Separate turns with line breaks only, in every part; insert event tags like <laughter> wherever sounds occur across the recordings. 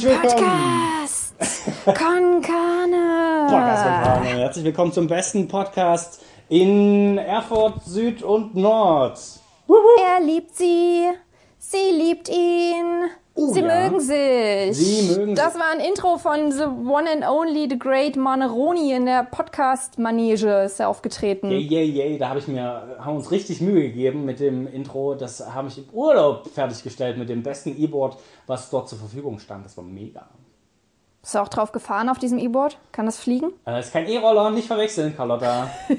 Herzlich willkommen!
Podcast Con Carne.
Podcast Carne. Herzlich willkommen zum besten Podcast in Erfurt Süd und Nord.
Er liebt sie, sie liebt ihn. Mögen sich.
Sie mögen
Das
sich.
war ein Intro von The One and Only, The Great Maneroni in der Podcast-Manege ist er aufgetreten.
Yay, yay, yay, da habe ich mir, haben uns richtig Mühe gegeben mit dem Intro. Das habe ich im Urlaub fertiggestellt mit dem besten E-Board, was dort zur Verfügung stand. Das war mega.
Bist du auch drauf gefahren auf diesem E-Board? Kann das fliegen?
Äh, ist kein E-Roller, nicht verwechseln, Carlotta. <laughs>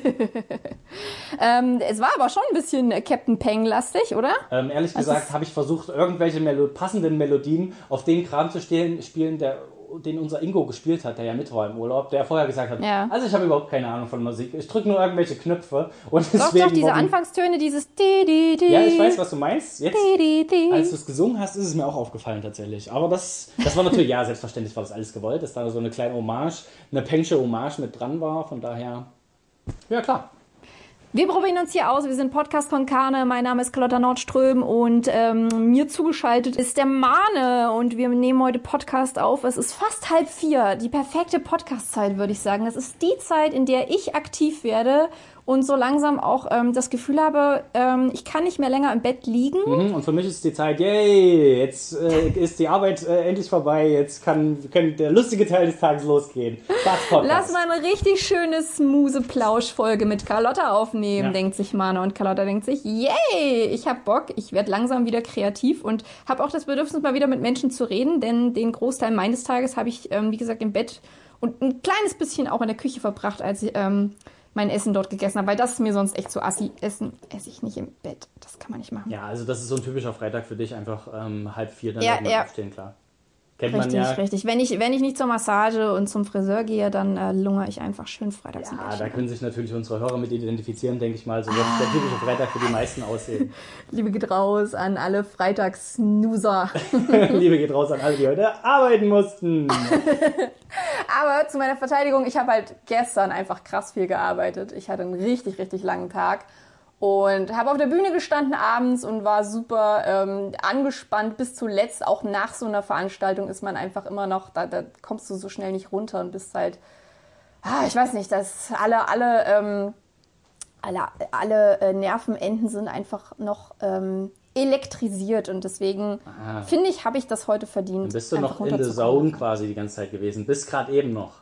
Ähm, es war aber schon ein bisschen äh, Captain Peng-lastig, oder?
Ähm, ehrlich gesagt
ist-
habe ich versucht, irgendwelche Melo passenden Melodien auf den Kram zu stehlen, spielen, der, den unser Ingo gespielt hat, der ja mit war im Urlaub, der vorher gesagt hat,
Ja.
also ich habe überhaupt keine Ahnung von Musik, ich drücke nur irgendwelche Knöpfe und
Doch,
deswegen...
doch, diese Anfangstöne, dieses di, di, di,
Ja, ich weiß, was du meinst. Jetzt,
di, di, di.
als du es gesungen hast, ist es mir auch aufgefallen tatsächlich. Aber das, das war natürlich, ja, selbstverständlich war das alles gewollt, dass da so eine kleine Hommage, eine Pengsche Hommage mit dran war, von daher... Ja, klar.
Wir probieren uns hier aus. Wir sind Podcast von Karne. Mein Name ist Carlotta Nordström und ähm, mir zugeschaltet ist der Mane und wir nehmen heute Podcast auf. Es ist fast halb vier. Die perfekte Podcast-Zeit, würde ich sagen. Es ist die Zeit, in der ich aktiv werde und so langsam auch ähm, das Gefühl habe, ähm, ich kann nicht mehr länger im Bett liegen.
Mhm, Und für mich ist die Zeit, yay, jetzt äh, ist die Arbeit äh, endlich vorbei, jetzt kann, kann der lustige Teil des Tages losgehen.
Lass mal eine richtig schöne, smooth Plauschfolge mit Carlotta aufnehmen,
Ja.
denkt sich Mane. Und Carlotta denkt sich, yay, ich hab Bock, ich werde langsam wieder kreativ und habe auch das Bedürfnis, mal wieder mit Menschen zu reden, denn den Großteil meines Tages habe ich, ähm, wie gesagt, im Bett und ein kleines bisschen auch in der Küche verbracht, als ich ähm, mein Essen dort gegessen habe, weil das ist mir sonst echt so assi. Essen esse ich nicht im Bett. Das kann man nicht machen.
Ja, also das ist so ein typischer Freitag für dich, einfach ähm, halb vier dann
Ja, ja.
aufstehen, klar. Kennt
Richtig,
man ja.
richtig. Wenn ich, wenn ich nicht zur Massage und zum Friseur gehe, dann äh, lungere ich einfach schön freitags
Ja, da können sich natürlich unsere Hörer mit identifizieren, denke ich mal. So wird der typische Freitag für die meisten aussehen. <laughs>
Liebe geht raus an alle Freitags-Snoozer. <laughs>
Liebe geht raus an alle, die heute arbeiten mussten. <laughs>
Aber zu meiner Verteidigung, ich habe halt gestern einfach krass viel gearbeitet. Ich hatte einen richtig, richtig langen Tag und habe auf der Bühne gestanden abends und war super ähm, angespannt bis zuletzt. Auch nach so einer Veranstaltung ist man einfach immer noch, da, da kommst du so schnell nicht runter und bist halt, ah, ich weiß nicht, dass alle, alle, ähm, alle, alle äh, Nervenenden sind einfach noch ähm, elektrisiert und deswegen
Ah.
finde ich, habe ich das heute verdient.
Dann bist du noch in the
runterzukommen.
zone quasi die ganze Zeit gewesen. Bis gerade eben noch.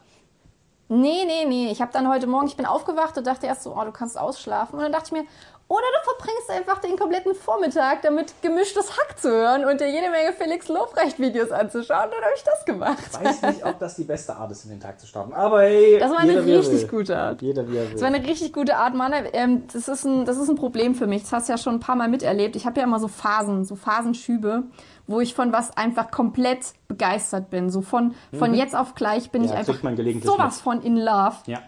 Nee, nee, nee. Ich habe dann heute Morgen, ich bin aufgewacht und dachte erst so, oh, du kannst ausschlafen. Und dann dachte ich mir, oder du verbringst einfach den kompletten Vormittag damit gemischtes Hack zu hören und dir jede Menge Felix Lobrecht-Videos anzuschauen. Und dann habe ich das gemacht.
Weiß nicht, ob das die beste Art ist, in den Tag zu starten. Aber hey,
Das war eine richtig gute Art.
Jeder wie er will.
Das war eine richtig gute Art, Mann. Ähm, das, ist ein, das ist ein Problem für mich. Das hast du ja schon ein paar Mal miterlebt. Ich habe ja immer so Phasen, so Phasenschübe, wo ich von was einfach komplett begeistert bin. So von, von jetzt auf gleich bin
Mhm. Ja,
ich einfach sowas
mit.
von in love.
ja.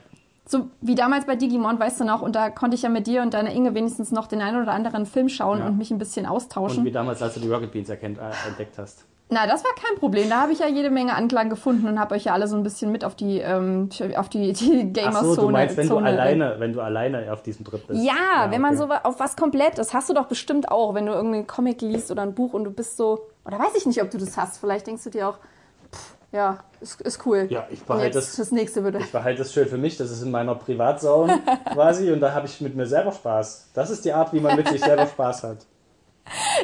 So wie damals bei Digimon, weißt du noch, und da konnte ich ja mit dir und deiner Inge wenigstens noch den einen oder anderen Film schauen
Ja.
und mich ein bisschen austauschen.
Und wie damals, als du die Rocket Beans erkennt, äh, entdeckt hast.
Na, das war kein Problem. Da habe ich ja jede Menge Anklang gefunden und habe euch ja alle so ein bisschen mit auf die, ähm, auf die, die
Ach
Gamer-Zone.
so, du meinst, wenn du
Zone-
alleine, wenn du alleine auf diesem Trip bist.
Ja, wenn man
okay.
so wa- auf was komplett, das hast du doch bestimmt auch, wenn du irgendeinen Comic liest oder ein Buch und du bist so, oder weiß ich nicht, ob du das hast. Vielleicht denkst du dir auch, pff, ja, ist, ist cool.
Ja, ich behalte das.
das nächste würde.
Ich behalte das schön für mich, das ist in meiner Privatzone <laughs> quasi und da habe ich mit mir selber Spaß. Das ist die Art, wie man mit sich selber Spaß hat.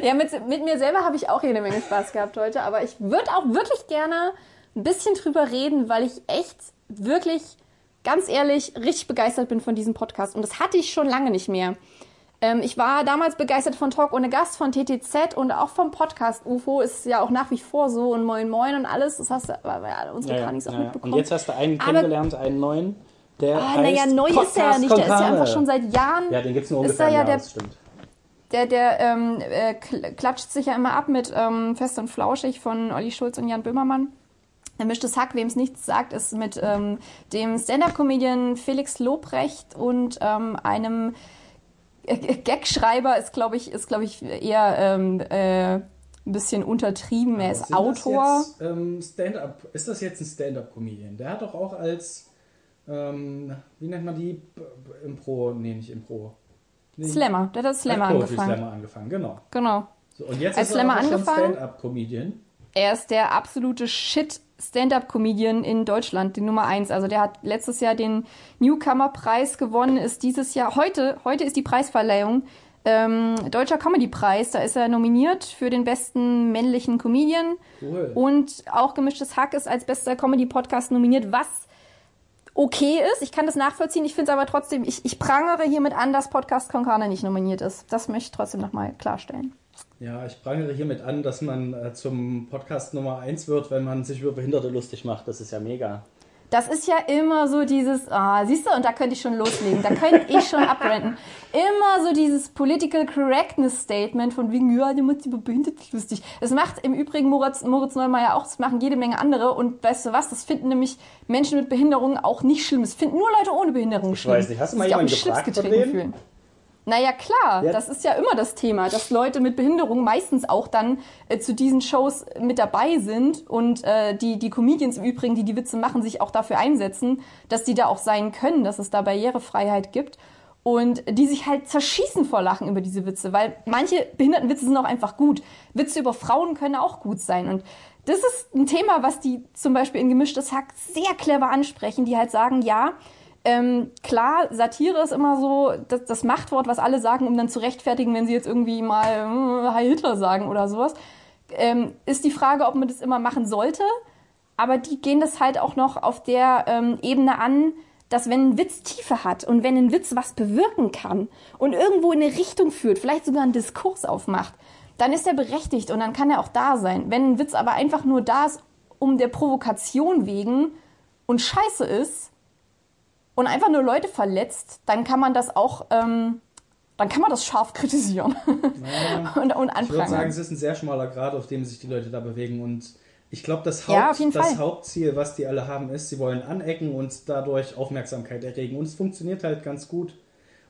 Ja, mit, mit mir selber habe ich auch jede Menge Spaß gehabt heute, aber ich würde auch wirklich gerne ein bisschen drüber reden, weil ich echt wirklich, ganz ehrlich, richtig begeistert bin von diesem Podcast. Und das hatte ich schon lange nicht mehr. Ähm, ich war damals begeistert von Talk ohne Gast, von TTZ und auch vom Podcast UFO. Ist ja auch nach wie vor so und Moin Moin und alles. Das hast du ja unsere
Ja, ja,
Kranis auch
ja, ja.
mitbekommen.
Und jetzt hast du einen
Aber-
kennengelernt, einen neuen. Der
Ah, naja, neu ist er ja
Podcast
nicht. Der ist ja einfach schon seit Jahren.
Ja, den gibt es nur
ist
ungefähr
er ja der
das stimmt.
Der, der ähm, äh, kl- klatscht sich ja immer ab mit ähm, Fest und Flauschig von Olli Schulz und Jan Böhmermann. Der mischtes Hack, wem es nichts sagt, ist mit ähm, dem Stand-Up-Comedian Felix Lobrecht und ähm, einem äh, Gagschreiber ist, glaube ich, ist, glaube ich, eher ähm, äh, ein bisschen untertrieben. Er ist Autor.
Jetzt, ähm, Stand-up, ist das jetzt ein Stand-up-Comedian? Der hat doch auch als, ähm, wie nennt man die? Impro, nee, nicht Impro. Nee,
Slammer, der hat als Slammer
Poetry
angefangen.
Slammer angefangen, genau.
Genau.
So, und jetzt
Als
ist
Slammer
er
angefangen?
Stand-up-Comedian.
Er ist der absolute Shit Stand-up-Comedian in Deutschland, die Nummer eins. Also der hat letztes Jahr den Newcomer-Preis gewonnen, ist dieses Jahr, heute, heute ist die Preisverleihung, ähm, Deutscher Comedy-Preis, da ist er nominiert für den besten männlichen Comedian. Cool. Und auch Gemischtes Hack ist als bester Comedy-Podcast nominiert, was okay ist. Ich kann das nachvollziehen. Ich finde es aber trotzdem, ich, ich prangere hiermit an, dass Podcast Konkane nicht nominiert ist. Das möchte ich trotzdem nochmal klarstellen.
Ja, ich prangere hiermit an, dass man äh, zum Podcast Nummer 1 wird, wenn man sich über Behinderte lustig macht. Das ist ja mega.
Das ist ja immer so dieses, ah, siehst du, und da könnte ich schon loslegen, da könnte ich schon <laughs> abrenten. Immer so dieses Political Correctness Statement von wegen, ja, du musst über Behinderte lustig. Das macht im Übrigen Moritz, Moritz Neumeier auch, das machen jede Menge andere. Und weißt du was, das finden nämlich Menschen mit Behinderung auch nicht schlimm. Es finden nur Leute ohne Behinderung
ich schlimm. Ich weiß nicht, hast du mal jemanden gefragt von denen? Fühlen.
Naja, klar, ja. das ist ja immer das Thema, dass Leute mit Behinderung meistens auch dann äh, zu diesen Shows mit dabei sind und äh, die, die Comedians im Übrigen, die die Witze machen, sich auch dafür einsetzen, dass die da auch sein können, dass es da Barrierefreiheit gibt und die sich halt zerschießen vor Lachen über diese Witze, weil manche Behindertenwitze sind auch einfach gut. Witze über Frauen können auch gut sein und das ist ein Thema, was die zum Beispiel in Gemischtes Hack sehr clever ansprechen, die halt sagen, ja, ähm, klar, Satire ist immer so das, das, Machtwort, was alle sagen, um dann zu rechtfertigen, wenn sie jetzt irgendwie mal äh, Heil Hitler sagen oder sowas. Ähm, ist die Frage, ob man das immer machen sollte. Aber die gehen das halt auch noch auf der ähm, Ebene an, dass wenn ein Witz Tiefe hat und wenn ein Witz was bewirken kann und irgendwo in eine Richtung führt, vielleicht sogar einen Diskurs aufmacht, dann ist er berechtigt und dann kann er auch da sein. Wenn ein Witz aber einfach nur da ist, um der Provokation wegen und scheiße ist, und einfach nur Leute verletzt, dann kann man das auch, ähm, dann kann man das scharf <laughs> kritisieren naja, und, und anprangern. Ich
würde sagen, es ist ein sehr schmaler Grad, auf dem sich die Leute da bewegen und ich glaube, das, Haupt, ja, das Hauptziel, was die alle haben, ist, sie wollen anecken und dadurch Aufmerksamkeit erregen. Und es funktioniert halt ganz gut.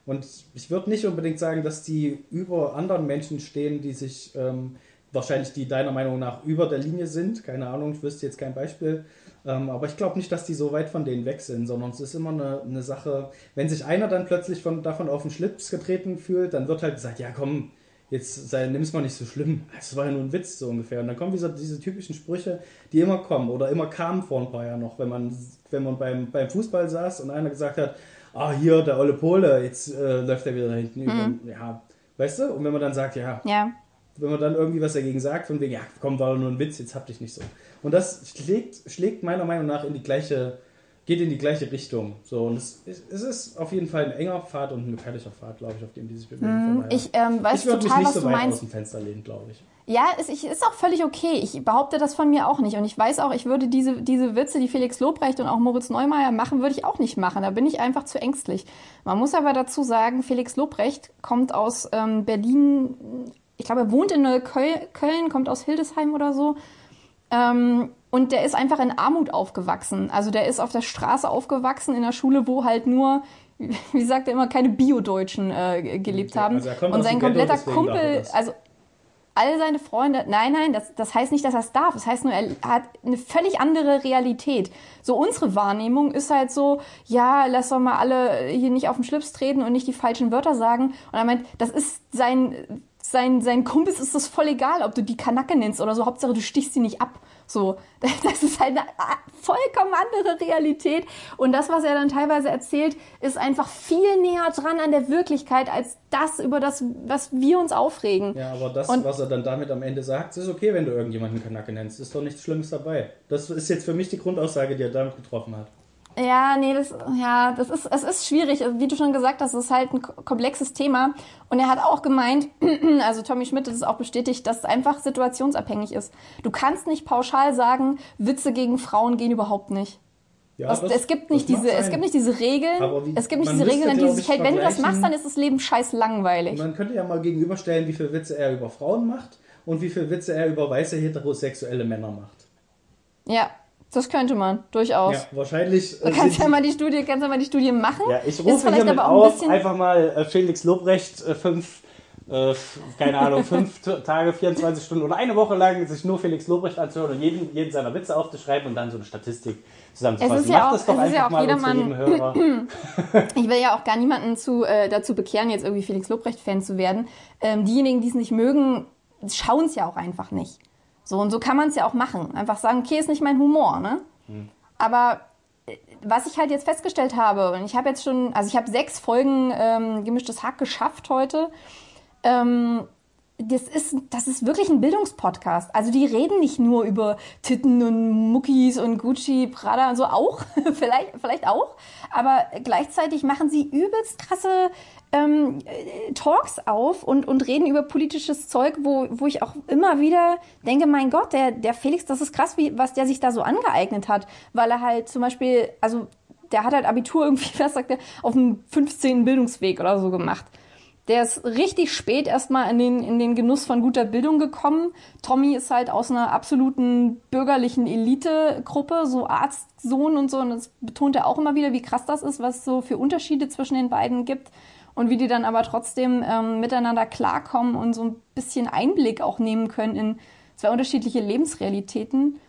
Und ich würde nicht unbedingt sagen, dass die über anderen Menschen stehen, die sich ähm, wahrscheinlich die deiner Meinung nach über der Linie sind. Keine Ahnung, ich wüsste jetzt kein Beispiel. Ähm, aber ich glaube nicht, dass die so weit von denen weg sind, sondern es ist immer eine, eine Sache, wenn sich einer dann plötzlich von, davon auf den Schlips getreten fühlt, dann wird halt gesagt, ja komm, jetzt nimm es mal nicht so schlimm. Das war ja nur ein Witz so ungefähr. Und dann kommen diese, diese typischen Sprüche, die immer kommen oder immer kamen vor ein paar Jahren noch, wenn man, wenn man beim, beim Fußball saß und einer gesagt hat, ah hier, der olle Pole, jetzt äh, läuft er wieder da hinten mhm. über. Ja, weißt du? Und wenn man dann sagt, ja, ja, wenn man dann irgendwie was dagegen sagt, von wegen, ja komm, war doch nur ein Witz, jetzt hab dich nicht so. Und das schlägt, schlägt meiner Meinung nach in die gleiche, geht in die gleiche Richtung. So, und es, es ist auf jeden Fall ein enger Pfad und ein gefährlicher Pfad, glaube ich, auf dem die sich bewegen.
Mm, ich ähm, weiß ich total, mich nicht was so weit meinst. aus
dem Fenster lehnen, glaube ich.
Ja, es ist auch völlig okay. Ich behaupte das von mir auch nicht. Und ich weiß auch, ich würde diese, diese Witze, die Felix Lobrecht und auch Moritz Neumeier machen, würde ich auch nicht machen. Da bin ich einfach zu ängstlich. Man muss aber dazu sagen, Felix Lobrecht kommt aus ähm, Berlin. Ich glaube, er wohnt in Neukölln, kommt aus Hildesheim oder so. Ähm, und der ist einfach in Armut aufgewachsen. Also der ist auf der Straße aufgewachsen, in einer Schule, wo halt nur, <laughs> wie sagt er immer, keine Bio-Deutschen äh, gelebt haben. Also und sein kompletter Kumpel, also all seine Freunde, nein, nein, das, das heißt nicht, dass er es darf. Das heißt nur, er hat eine völlig andere Realität. So unsere Wahrnehmung ist halt so, ja, lass doch mal alle hier nicht auf den Schlips treten und nicht die falschen Wörter sagen. Und er meint, das ist sein, sein, sein Kumpels ist das voll egal, ob du die Kanacke nennst oder so. Hauptsache, du stichst sie nicht ab. So, <laughs> das ist halt eine vollkommen andere Realität. Und das, was er dann teilweise erzählt, ist einfach viel näher dran an der Wirklichkeit als das, über das, was wir uns aufregen.
Ja, aber das, und, was er dann damit am Ende sagt, ist okay, wenn du irgendjemanden Kanacke nennst. Ist doch nichts Schlimmes dabei. Das ist jetzt für mich die Grundaussage, die er damit getroffen hat.
Ja, nee, das, ja, das ist, es ist schwierig. Wie du schon gesagt hast, es ist halt ein komplexes Thema. Und er hat auch gemeint, <clears throat> also Tommy Schmidt hat es auch bestätigt, dass es einfach situationsabhängig ist. Du kannst nicht pauschal sagen, Witze gegen Frauen gehen überhaupt nicht. Ja, das, es gibt nicht diese, es gibt nicht diese Regeln. Wie, es gibt nicht diese Regeln, an die sich hält. Wenn du das machst, dann ist das Leben scheiß langweilig.
Man könnte ja mal gegenüberstellen, wie viele Witze er über Frauen macht und wie viele Witze er über weiße heterosexuelle Männer macht.
Ja, das könnte man, durchaus. Ja,
wahrscheinlich.
Äh, kannst ja mal die Studie, kannst ja mal die Studie machen.
Ja, ich rufe hiermit auf, einfach mal äh, Felix Lobrecht äh, fünf, äh, keine Ahnung, <laughs> fünf Tage, 24 Stunden oder eine Woche lang sich nur Felix Lobrecht anzuhören und jeden, jeden seiner Witze aufzuschreiben und dann so eine Statistik zusammenzufassen. Es ist ja Macht auch, das doch einfach ja auch mal jedermann, Hörer. <clears throat>
ich will ja auch gar niemanden zu, äh, dazu bekehren, jetzt irgendwie Felix Lobrecht-Fan zu werden. Ähm, diejenigen, die es nicht mögen, schauen es ja auch einfach nicht. So und so kann man es ja auch machen. Einfach sagen, okay, ist nicht mein Humor, ne? Hm. Aber äh, was ich halt jetzt festgestellt habe, und ich habe jetzt schon, also ich habe sechs Folgen ähm, gemischtes Hack geschafft heute. Ähm, das ist, das ist wirklich ein Bildungspodcast. Also die reden nicht nur über Titten und Muckis und Gucci, Prada und so auch, <laughs> vielleicht, vielleicht auch, aber gleichzeitig machen sie übelst krasse ähm, Talks auf und, und reden über politisches Zeug, wo, wo ich auch immer wieder denke, mein Gott, der, der Felix, das ist krass, wie, was der sich da so angeeignet hat, weil er halt zum Beispiel, also der hat halt Abitur irgendwie, <laughs> was sagt er, auf dem 15. Bildungsweg oder so gemacht. Der ist richtig spät erstmal in den, in den Genuss von guter Bildung gekommen. Tommy ist halt aus einer absoluten bürgerlichen Elitegruppe, so Arztsohn und so. Und das betont er auch immer wieder, wie krass das ist, was es so für Unterschiede zwischen den beiden gibt. Und wie die dann aber trotzdem ähm, miteinander klarkommen und so ein bisschen Einblick auch nehmen können in zwei unterschiedliche Lebensrealitäten.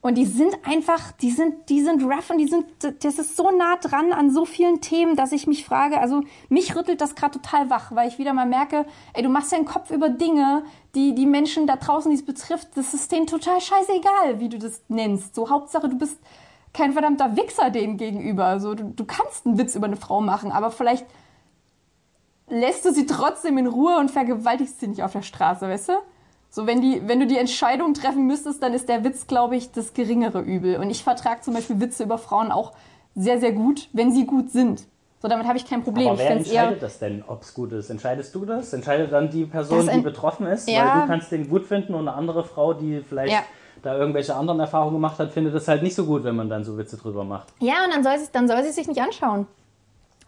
Und die sind einfach, die sind, die sind rough und die sind, das ist so nah dran an so vielen Themen, dass ich mich frage, also mich rüttelt das gerade total wach, weil ich wieder mal merke, ey, du machst ja einen Kopf über Dinge, die die Menschen da draußen, die es betrifft, das ist denen total scheißegal, wie du das nennst. So Hauptsache, du bist kein verdammter Wichser denen gegenüber. Also du, du kannst einen Witz über eine Frau machen, aber vielleicht lässt du sie trotzdem in Ruhe und vergewaltigst sie nicht auf der Straße, weißt du? So, wenn, die, wenn du die Entscheidung treffen müsstest, dann ist der Witz, glaube ich, das geringere Übel. Und ich vertrage zum Beispiel Witze über Frauen auch sehr, sehr gut, wenn sie gut sind. So, damit habe ich kein Problem.
Aber wer entscheidet das denn, ob es gut ist? Entscheidest du das? Entscheidet dann die Person, die betroffen ist? Ja, weil du kannst den gut finden und eine andere Frau, die vielleicht ja. da irgendwelche anderen Erfahrungen gemacht hat, findet es halt nicht so gut, wenn man dann so Witze drüber macht.
Ja, und dann soll sie, dann soll sie sich nicht anschauen.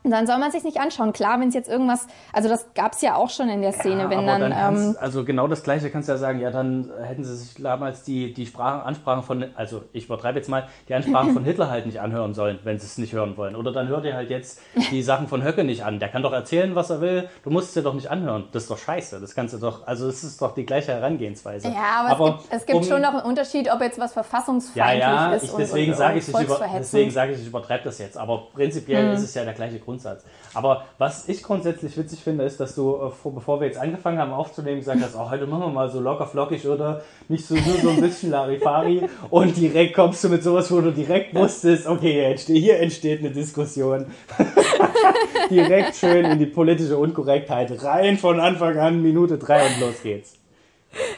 Und dann soll man sich nicht anschauen. Klar, wenn es jetzt irgendwas, also das gab es ja auch schon in der Szene, ja, wenn dann. dann
ähm, also genau das Gleiche kannst du ja sagen, ja, dann hätten sie sich damals die, die Sprachen, Ansprachen von, also ich übertreibe jetzt mal, die Ansprachen von <laughs> Hitler halt nicht anhören sollen, wenn sie es nicht hören wollen. Oder dann hört ihr halt jetzt die Sachen von Höcke nicht an. Der kann doch erzählen, was er will. Du musst es dir doch nicht anhören. Das ist doch scheiße. Das kannst du doch, also es ist doch die gleiche Herangehensweise.
Ja, aber, aber es gibt, es gibt um, schon noch einen Unterschied, ob jetzt was verfassungsfeindlich
ja, ja,
ist.
Ich, deswegen sage ich, ich, über, deswegen sage ich, ich übertreibe das jetzt. Aber prinzipiell mhm. ist es ja der gleiche Grundsatz. Aber was ich grundsätzlich witzig finde, ist, dass du, äh, bevor wir jetzt angefangen haben aufzunehmen, gesagt hast, oh, heute machen wir mal so locker flockig oder nicht so nur so ein bisschen Larifari und direkt kommst du mit sowas, wo du direkt wusstest, okay, hier entsteht eine Diskussion. <laughs> direkt schön in die politische Unkorrektheit rein von Anfang an, Minute drei und los geht's.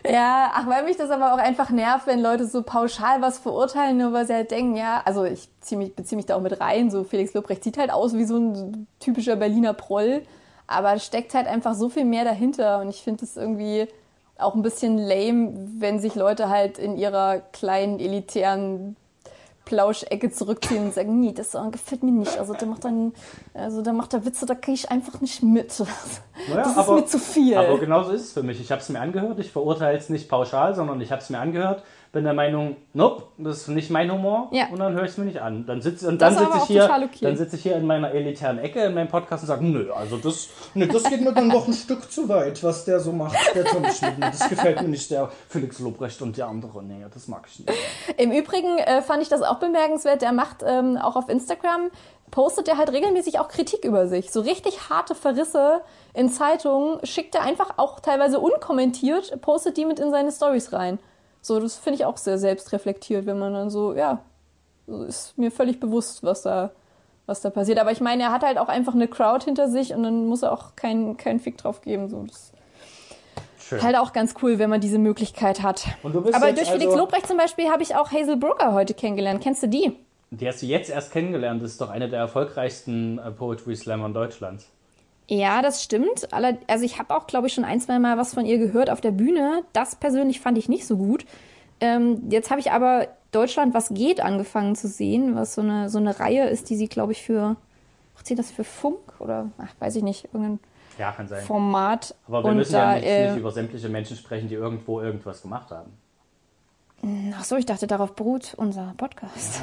Ja, ach, weil mich das aber auch einfach nervt, wenn Leute so pauschal was verurteilen, nur weil sie halt denken, ja, also ich mich, beziehe mich da auch mit rein, so Felix Lobrecht sieht halt aus wie so ein typischer Berliner Proll, aber steckt halt einfach so viel mehr dahinter und ich finde es irgendwie auch ein bisschen lame, wenn sich Leute halt in ihrer kleinen elitären Plauschecke zurückziehen und sagen, nee, das gefällt mir nicht. Also der macht dann, also der macht da Witze, da kriege ich einfach nicht mit. <laughs> Naja, das ist aber, mir zu viel.
Aber genauso ist es für mich. Ich habe es mir angehört, ich verurteile es nicht pauschal, sondern ich habe es mir angehört bin der Meinung, nope, das ist nicht mein Humor ja. und dann höre ich es mir nicht an. Dann sitze und dann sitze ich hier, okay. dann sitze ich hier in meiner elitären Ecke in meinem Podcast und sage, nö, also das, nee, das geht mir dann doch ein Stück zu weit, was der so macht, der Tommy Schmidt. Das gefällt mir nicht, der Felix Lobrecht und der andere. Nee, das mag ich nicht.
Im Übrigen äh, fand ich das auch bemerkenswert. Der macht ähm, auch auf Instagram postet er halt regelmäßig auch Kritik über sich. So richtig harte Verrisse in Zeitungen schickt er einfach auch teilweise unkommentiert, postet die mit in seine Stories rein. So, das finde ich auch sehr selbstreflektiert, wenn man dann so, ja, ist mir völlig bewusst, was da, was da passiert. Aber ich meine, er hat halt auch einfach eine Crowd hinter sich und dann muss er auch keinen kein Fick drauf geben. So, das Schön. Halt auch ganz cool, wenn man diese Möglichkeit hat. Aber durch also Felix Lobrecht zum Beispiel habe ich auch Hazel Brooker heute kennengelernt. Kennst du die?
Die hast du jetzt erst kennengelernt. Das ist doch eine der erfolgreichsten äh, Poetry Slammer Deutschlands.
Ja, das stimmt. Also ich habe auch, glaube ich, schon ein, zwei Mal was von ihr gehört auf der Bühne. Das persönlich fand ich nicht so gut. Ähm, jetzt habe ich aber Deutschland, was geht, angefangen zu sehen, was so eine, so eine Reihe ist, die sie, glaube ich, für, macht sie das für Funk oder, ach, weiß ich nicht, irgendein
ja.
Format.
Aber wir Und müssen ja nicht, äh, nicht über sämtliche Menschen sprechen, die irgendwo irgendwas gemacht haben.
Ach so, ich dachte, darauf beruht unser Podcast.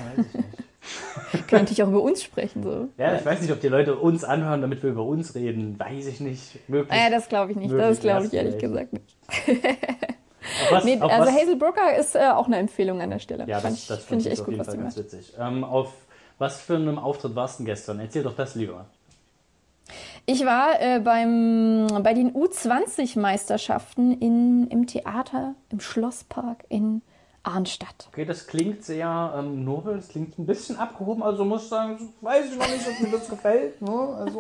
Ja, weiß ich <laughs> auch über uns sprechen. So.
Ja, ich weiß nicht, ob die Leute uns anhören, damit wir über uns reden. Weiß ich nicht.
Möglich. Ja, das glaube ich nicht. Das glaube ich ehrlich gesagt nicht. was, nee, also was? Hazel Brooker ist äh, auch eine Empfehlung an der Stelle.
Ja, das, das finde ich echt gut, was Fall ganz witzig. Ähm, auf was für einem Auftritt warst du gestern? Erzähl doch das lieber.
Ich war äh, beim, bei den U20-Meisterschaften im Theater, im Schlosspark in Arnstadt.
Okay, das klingt sehr ähm, nobel, das klingt ein bisschen abgehoben, also muss ich sagen, weiß ich noch nicht, ob mir das gefällt. Ne? Also.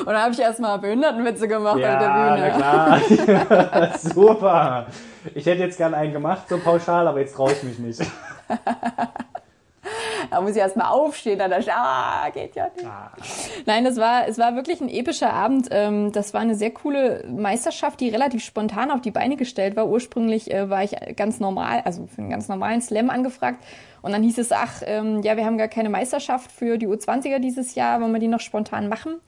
Und dann habe ich erstmal Behindertenwitze gemacht
ja,
auf der
Bühne. Na klar. <laughs> <laughs> Super. Ich hätte jetzt gern einen gemacht, so pauschal, aber jetzt traue ich mich nicht. <laughs>
da muss ich erstmal aufstehen, dann dachte ich, ah, geht ja nicht. Ah. Nein, das war, es war wirklich ein epischer Abend. Ähm, das war eine sehr coole Meisterschaft, die relativ spontan auf die Beine gestellt war. Ursprünglich äh, war ich ganz normal, also für einen ganz normalen Slam angefragt. Und dann hieß es, ach, ähm, ja, wir haben gar keine Meisterschaft für die U20er dieses Jahr, wollen wir die noch spontan machen?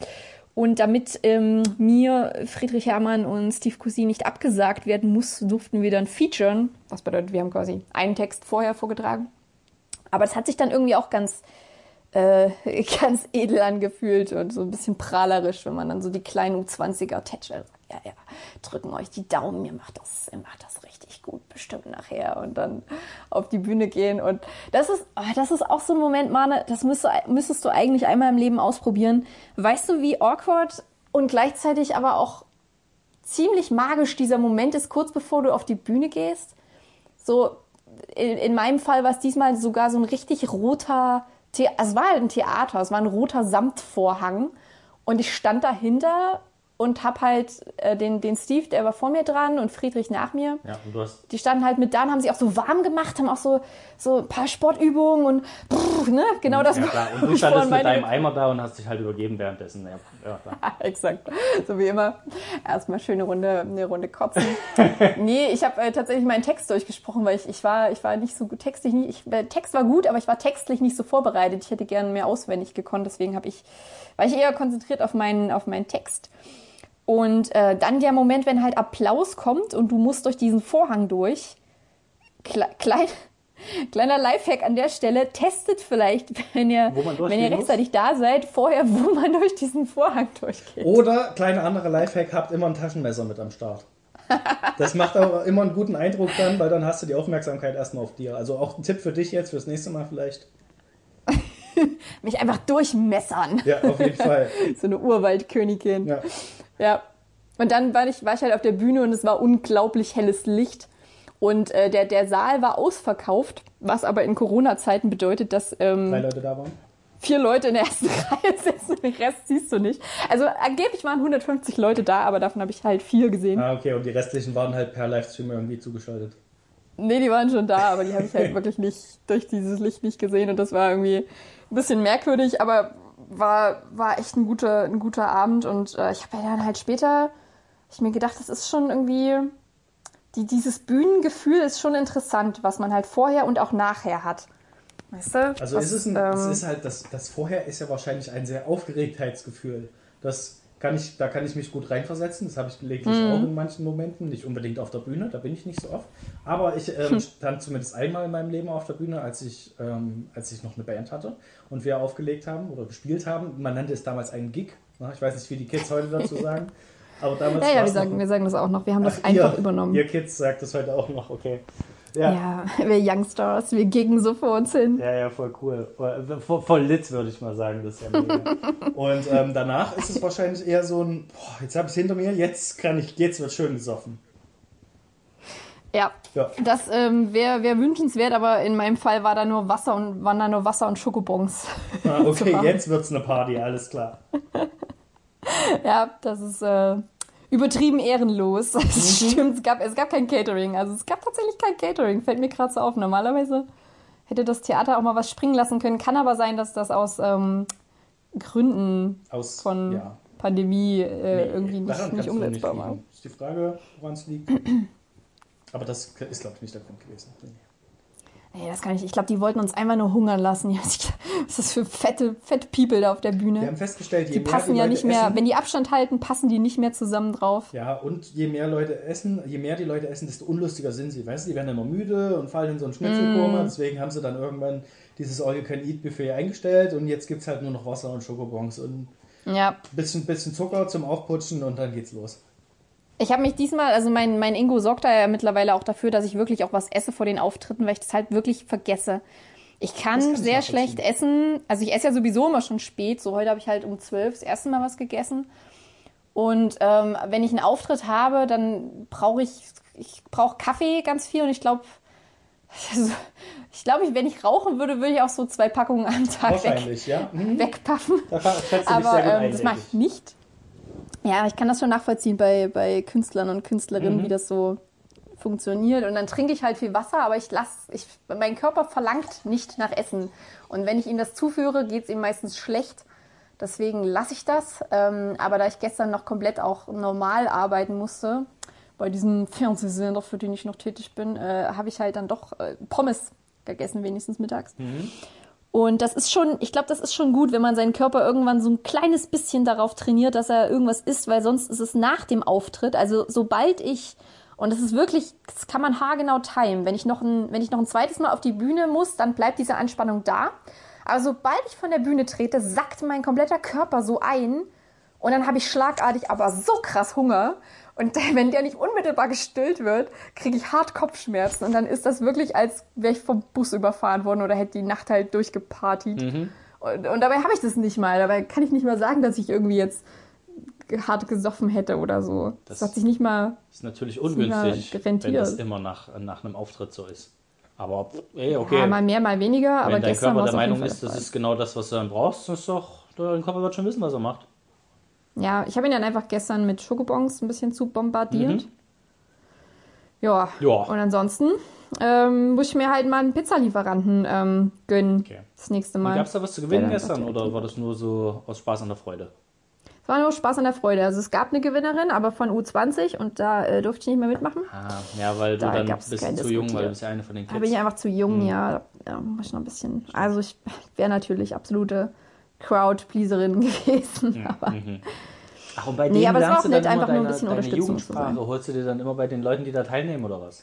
Und damit ähm, mir, Friedrich Herrmann und Steve Cousin nicht abgesagt werden muss, durften wir dann featuren. Was bedeutet, wir haben quasi einen Text vorher vorgetragen. Aber es hat sich dann irgendwie auch ganz, äh, <laughs> ganz edel angefühlt und so ein bisschen prahlerisch, wenn man dann so die kleinen U20er tätschelt. Ja, ja, drücken euch die Daumen, ihr macht das, ihr macht das richtig gut, bestimmt nachher. Und dann auf die Bühne gehen. Und das ist, oh, das ist auch so ein Moment, Mane, das müsste, müsstest du eigentlich einmal im Leben ausprobieren. Weißt du, wie awkward und gleichzeitig aber auch ziemlich magisch dieser Moment ist, kurz bevor du auf die Bühne gehst? So, in, in meinem Fall war es diesmal sogar so ein richtig roter, The also es war halt ein Theater, es war ein roter Samtvorhang und ich stand dahinter und hab halt äh, den, den Steve, der war vor mir dran und Friedrich nach mir.
Ja, und du hast
die standen halt mit da und haben sich auch so warm gemacht, haben auch so, so ein paar Sportübungen und pff, ne, genau das.
Ja, klar. Und <laughs> du standest mit deinem Eimer da und hast dich halt übergeben währenddessen. Ja, <laughs> ja.
Exakt. So wie immer. Erstmal schöne Runde, eine Runde kotzen. <laughs> nee, ich habe äh, tatsächlich meinen Text durchgesprochen, weil ich, ich war, ich war nicht so gut textlich, nicht, ich, der Text war gut, aber ich war textlich nicht so vorbereitet. Ich hätte gerne mehr auswendig gekonnt, deswegen habe ich, war ich eher konzentriert auf meinen, auf meinen Text. Und äh, dann der Moment, wenn halt Applaus kommt und du musst durch diesen Vorhang durch. Kle klein, <laughs> kleiner Lifehack an der Stelle, testet vielleicht, <laughs> wenn ihr, wenn ihr rechtzeitig muss. da seid, vorher, wo man durch diesen Vorhang durchgeht.
Oder, kleiner anderer Lifehack, habt immer ein Taschenmesser mit am Start. <laughs> Das macht auch immer einen guten Eindruck dann, weil dann hast du die Aufmerksamkeit erstmal auf dir. Also auch ein Tipp für dich jetzt fürs nächste Mal vielleicht. <laughs>
Mich einfach durchmessern.
Ja, auf jeden Fall. <laughs>
so eine Urwaldkönigin. Ja. Ja. Und dann war ich, war ich halt auf der Bühne und es war unglaublich helles Licht. Und äh, der, der Saal war ausverkauft, was aber in Corona-Zeiten bedeutet, dass ähm,
drei Leute da waren.
Vier Leute in der ersten <laughs> Reihe sitzen, den Rest siehst du nicht. Also angeblich waren 150 Leute da, aber davon habe ich halt vier gesehen.
Ah, okay, und die restlichen waren halt per Livestream irgendwie zugeschaltet.
Nee, die waren schon da, aber die habe ich halt wirklich nicht durch dieses Licht nicht gesehen und das war irgendwie ein bisschen merkwürdig, aber war, war echt ein guter, ein guter Abend und äh, ich habe ja dann halt später, ich mir gedacht, das ist schon irgendwie, die, dieses Bühnengefühl ist schon interessant, was man halt vorher und auch nachher hat. Weißt du?
Also was, ist es, ein, ähm, es ist halt, das, das Vorher ist ja wahrscheinlich ein sehr Aufgeregtheitsgefühl. Das kann ich, da kann ich mich gut reinversetzen. Das habe ich gelegentlich mhm. auch in manchen Momenten. Nicht unbedingt auf der Bühne, da bin ich nicht so oft. Aber ich ähm, stand zumindest einmal in meinem Leben auf der Bühne, als ich, ähm, als ich noch eine Band hatte und wir aufgelegt haben oder gespielt haben. Man nannte es damals einen Gig. Ich weiß nicht, wie die Kids heute dazu <laughs> sagen. Aber damals
ja, ja, wir sagen, wir sagen das auch noch. Wir haben Ach, das einfach
ihr,
übernommen.
Ihr Kids sagt das heute auch noch, okay.
Ja. ja, wir Youngstars, wir gegen so vor uns hin.
Ja, ja, voll cool. Voll, voll lit, würde ich mal sagen. Das ja Und ähm, danach ist es wahrscheinlich eher so ein, boah, jetzt habe ich es hinter mir, jetzt kann ich, jetzt wird schön gesoffen.
Ja, ja. das ähm, wäre wär wünschenswert, aber in meinem Fall war da nur Wasser und waren da nur Wasser und Schokobons.
Ah, okay, <laughs> jetzt wird es eine Party, alles klar.
ja, das ist äh, übertrieben ehrenlos. <laughs> Das mhm. stimmt, es gab, es gab kein Catering. Also es gab tatsächlich kein Catering, fällt mir gerade so auf. Normalerweise hätte das Theater auch mal was springen lassen können. Kann aber sein, dass das aus ähm, Gründen aus, von ja. Pandemie äh, nee, irgendwie nicht, nicht umsetzbar war.
Ist die Frage, woran es liegt. <clears throat> aber das ist, glaube ich, nicht der Grund gewesen. Nee,
das kann ich. Ich glaube, die wollten uns einfach nur hungern lassen. <laughs> Was ist das für fette, fette People da auf der Bühne?
Wir haben festgestellt,
je die mehr passen die ja Leute nicht mehr. Essen, wenn die Abstand halten, passen die nicht mehr zusammen drauf.
Ja, und je mehr Leute essen, je mehr die Leute essen, desto unlustiger sind sie. Weißt du, die werden immer müde und fallen in so ein Schnitzelkoma. Mm. Deswegen haben sie dann irgendwann dieses All You Can Eat Buffet eingestellt und jetzt gibt es halt nur noch Wasser und Schokobons und
ja.
ein bisschen, bisschen Zucker zum Aufputschen und dann geht's los.
Ich habe mich diesmal, also mein, mein Ingo sorgt da ja mittlerweile auch dafür, dass ich wirklich auch was esse vor den Auftritten, weil ich das halt wirklich vergesse. Ich kann, kann sehr ich schlecht essen. Also ich esse ja sowieso immer schon spät. So heute habe ich halt um zwölf das erste Mal was gegessen. Und ähm, wenn ich einen Auftritt habe, dann brauche ich, ich brauche Kaffee ganz viel und ich glaube, also, ich glaube, wenn ich rauchen würde, würde ich auch so zwei Packungen am Tag weg, ja. mhm. wegpaffen. Da Aber ähm, das mache ich nicht. Ja, ich kann das schon nachvollziehen bei, bei Künstlern und Künstlerinnen, mhm. wie das so funktioniert. Und dann trinke ich halt viel Wasser, aber ich lasse, ich, mein Körper verlangt nicht nach Essen. Und wenn ich ihm das zuführe, geht es ihm meistens schlecht. Deswegen lasse ich das. Ähm, aber da ich gestern noch komplett auch normal arbeiten musste, bei diesem Fernsehsender, für den ich noch tätig bin, äh, habe ich halt dann doch äh, Pommes gegessen, wenigstens mittags. Mhm. Und das ist schon, ich glaube, das ist schon gut, wenn man seinen Körper irgendwann so ein kleines bisschen darauf trainiert, dass er irgendwas isst, weil sonst ist es nach dem Auftritt. Also sobald ich, und das ist wirklich, das kann man haargenau timen, wenn ich noch ein, wenn ich noch ein zweites Mal auf die Bühne muss, dann bleibt diese Anspannung da. Aber sobald ich von der Bühne trete, sackt mein kompletter Körper so ein und dann habe ich schlagartig aber so krass Hunger. Und <laughs> wenn der nicht unmittelbar gestillt wird, kriege ich hart Kopfschmerzen. Und dann ist das wirklich, als wäre ich vom Bus überfahren worden oder hätte die Nacht halt durchgepartiert. Mhm. Und, und dabei habe ich das nicht mal. Dabei kann ich nicht mal sagen, dass ich irgendwie jetzt hart gesoffen hätte oder so. Das, das hat sich nicht mal.
Ist natürlich ungünstig, wenn das immer nach, nach einem Auftritt so ist. Aber ey, okay.
Ja, mal mehr, mal weniger.
Wenn
aber
dein Körper der Meinung ist, das ist genau das, was du dann brauchst, ist doch, dein Körper wird schon wissen, was er macht.
Ja, ich habe ihn dann einfach gestern mit Schokobons ein bisschen zu bombardiert. Mhm. Ja. ja. Und ansonsten ähm, muss ich mir halt mal einen Pizzalieferanten ähm, gönnen. Okay. Das nächste Mal.
Gab es da was zu gewinnen gestern oder war das nur so aus Spaß an der Freude?
Es war nur Spaß an der Freude. Also es gab eine Gewinnerin, aber von U20 und da äh, durfte ich nicht mehr mitmachen.
Ah, ja, weil du da dann bist zu jung, weil du bist ja eine von den
Kids. Da bin ich einfach zu jung, mhm. ja. Da muss ich noch ein bisschen. Also ich wäre natürlich absolute Crowd-Pleaserin <laughs> gewesen. Mhm. Aber,
mhm. Ach, und bei denen nee, aber es war auch nett, einfach deine, nur ein bisschen Unterstützung Jugendsprache. Holst du dir dann immer bei den Leuten, die da teilnehmen, oder was?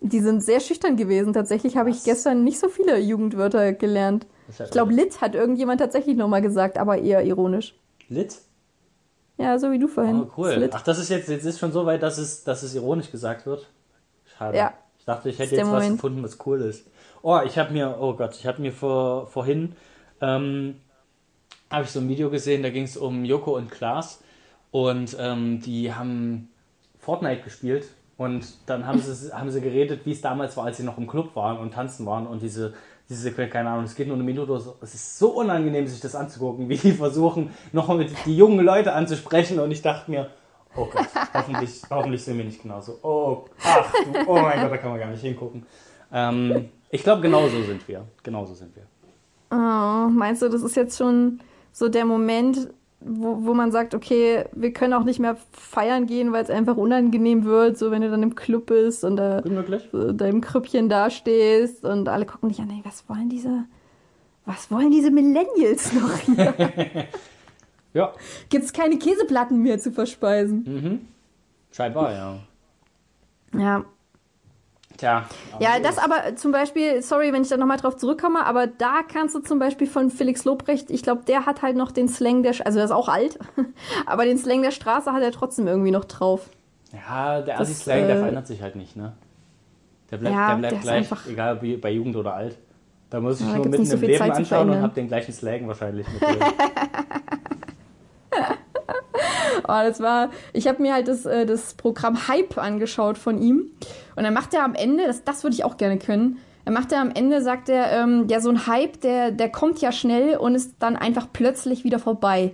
Die sind sehr schüchtern gewesen. Tatsächlich habe ich gestern nicht so viele Jugendwörter gelernt. Ja ich glaube, Lit hat irgendjemand tatsächlich nochmal gesagt, aber eher ironisch.
Lit?
Ja, so wie du vorhin.
Oh, cool. Ach, das ist jetzt, jetzt ist schon so weit, dass es, dass es ironisch gesagt wird. Schade. Ja. Ich dachte, ich hätte jetzt was gefunden, was cool ist. Oh, ich habe mir, oh Gott, ich habe mir vor, vorhin, ähm, habe ich so ein Video gesehen, da ging es um Joko und Klaas und ähm, die haben Fortnite gespielt und dann haben sie, haben sie geredet, wie es damals war, als sie noch im Club waren und tanzen waren und diese diese Sequenz, keine Ahnung, es geht nur eine Minute. Es ist so unangenehm, sich das anzugucken, wie die versuchen, nochmal die jungen Leute anzusprechen. Und ich dachte mir, oh Gott, hoffentlich, hoffentlich sind wir nicht genauso. Oh, ach, du, oh mein Gott, da kann man gar nicht hingucken. Ähm, ich glaube, genauso sind wir. Genauso sind wir.
Oh, meinst du, das ist jetzt schon so der Moment, wo, wo man sagt, okay, wir können auch nicht mehr feiern gehen, weil es einfach unangenehm wird, so wenn du dann im Club bist und da, so, da im Krüppchen dastehst und alle gucken dich an, ey, was wollen diese, was wollen diese Millennials noch hier? <laughs> ja. Gibt es keine Käseplatten mehr zu verspeisen?
Mhm. Scheinbar, ja.
Ja, Tja. Ja, das aber zum Beispiel, sorry, wenn ich da nochmal drauf zurückkomme, aber da kannst du zum Beispiel von Felix Lobrecht, ich glaube, der hat halt noch den Slang der, also der ist auch alt, <laughs> aber den Slang der Straße hat er trotzdem irgendwie noch drauf.
Ja, der Assi-Slang, äh, der verändert sich halt nicht, ne? Der bleibt, ja, der bleibt der gleich, egal wie bei Jugend oder alt. Da muss ich ja, nur mitten im Leben anschauen und habe den gleichen Slang wahrscheinlich mit <laughs>
Oh, das war, ich habe mir halt das, äh, das Programm Hype angeschaut von ihm. Und dann macht er am Ende, das, das würde ich auch gerne können, er macht er am Ende, sagt er, ähm, ja, so ein Hype, der, der kommt ja schnell und ist dann einfach plötzlich wieder vorbei.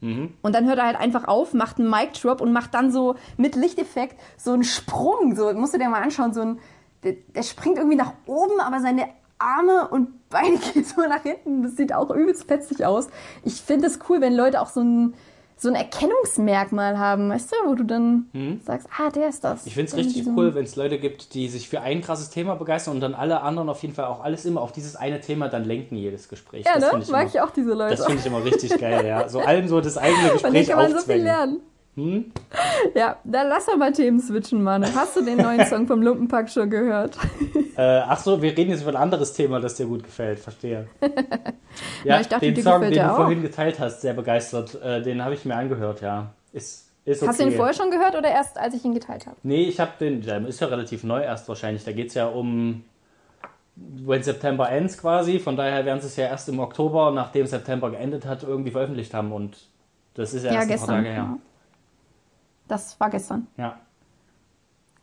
Mhm. Und dann hört er halt einfach auf, macht einen Mic Drop und macht dann so mit Lichteffekt so einen Sprung. So, musst du dir mal anschauen, so ein, der, der springt irgendwie nach oben, aber seine Arme und Beine <laughs> gehen so nach hinten. Das sieht auch übelst fetzig aus. Ich finde es cool, wenn Leute auch so ein, so ein Erkennungsmerkmal haben, weißt du, wo du dann hm. sagst, ah, der ist das.
Ich finde es richtig cool, wenn es Leute gibt, die sich für ein krasses Thema begeistern und dann alle anderen auf jeden Fall auch alles immer auf dieses eine Thema dann lenken, jedes Gespräch.
Ja,
das
ne? Ich Mag immer, ich auch diese Leute.
Das finde ich immer richtig geil, ja. So allen so das eigene <laughs> Gespräch kann man so viel lernen.
Hm? <laughs> Ja, dann lass doch mal Themen switchen, Mann. Hast du den neuen <laughs> Song vom Lumpenpack schon gehört?
Äh, ach so, wir reden jetzt über ein anderes Thema, das dir gut gefällt, verstehe. <laughs> Ja, Na, ich dachte, den Song, den du auch. vorhin geteilt hast, sehr begeistert, äh, den habe ich mir angehört, ja. Ist, ist okay.
Hast du ihn vorher schon gehört oder erst, als ich ihn geteilt habe?
Nee, ich habe den, der ist ja relativ neu erst wahrscheinlich. Da geht es ja um when September ends quasi. Von daher werden sie es ja erst im Oktober, nachdem September geendet hat, irgendwie veröffentlicht haben. Und das ist ja, ja erst gestern, ein paar Tage her. Ja.
Das war gestern.
Ja.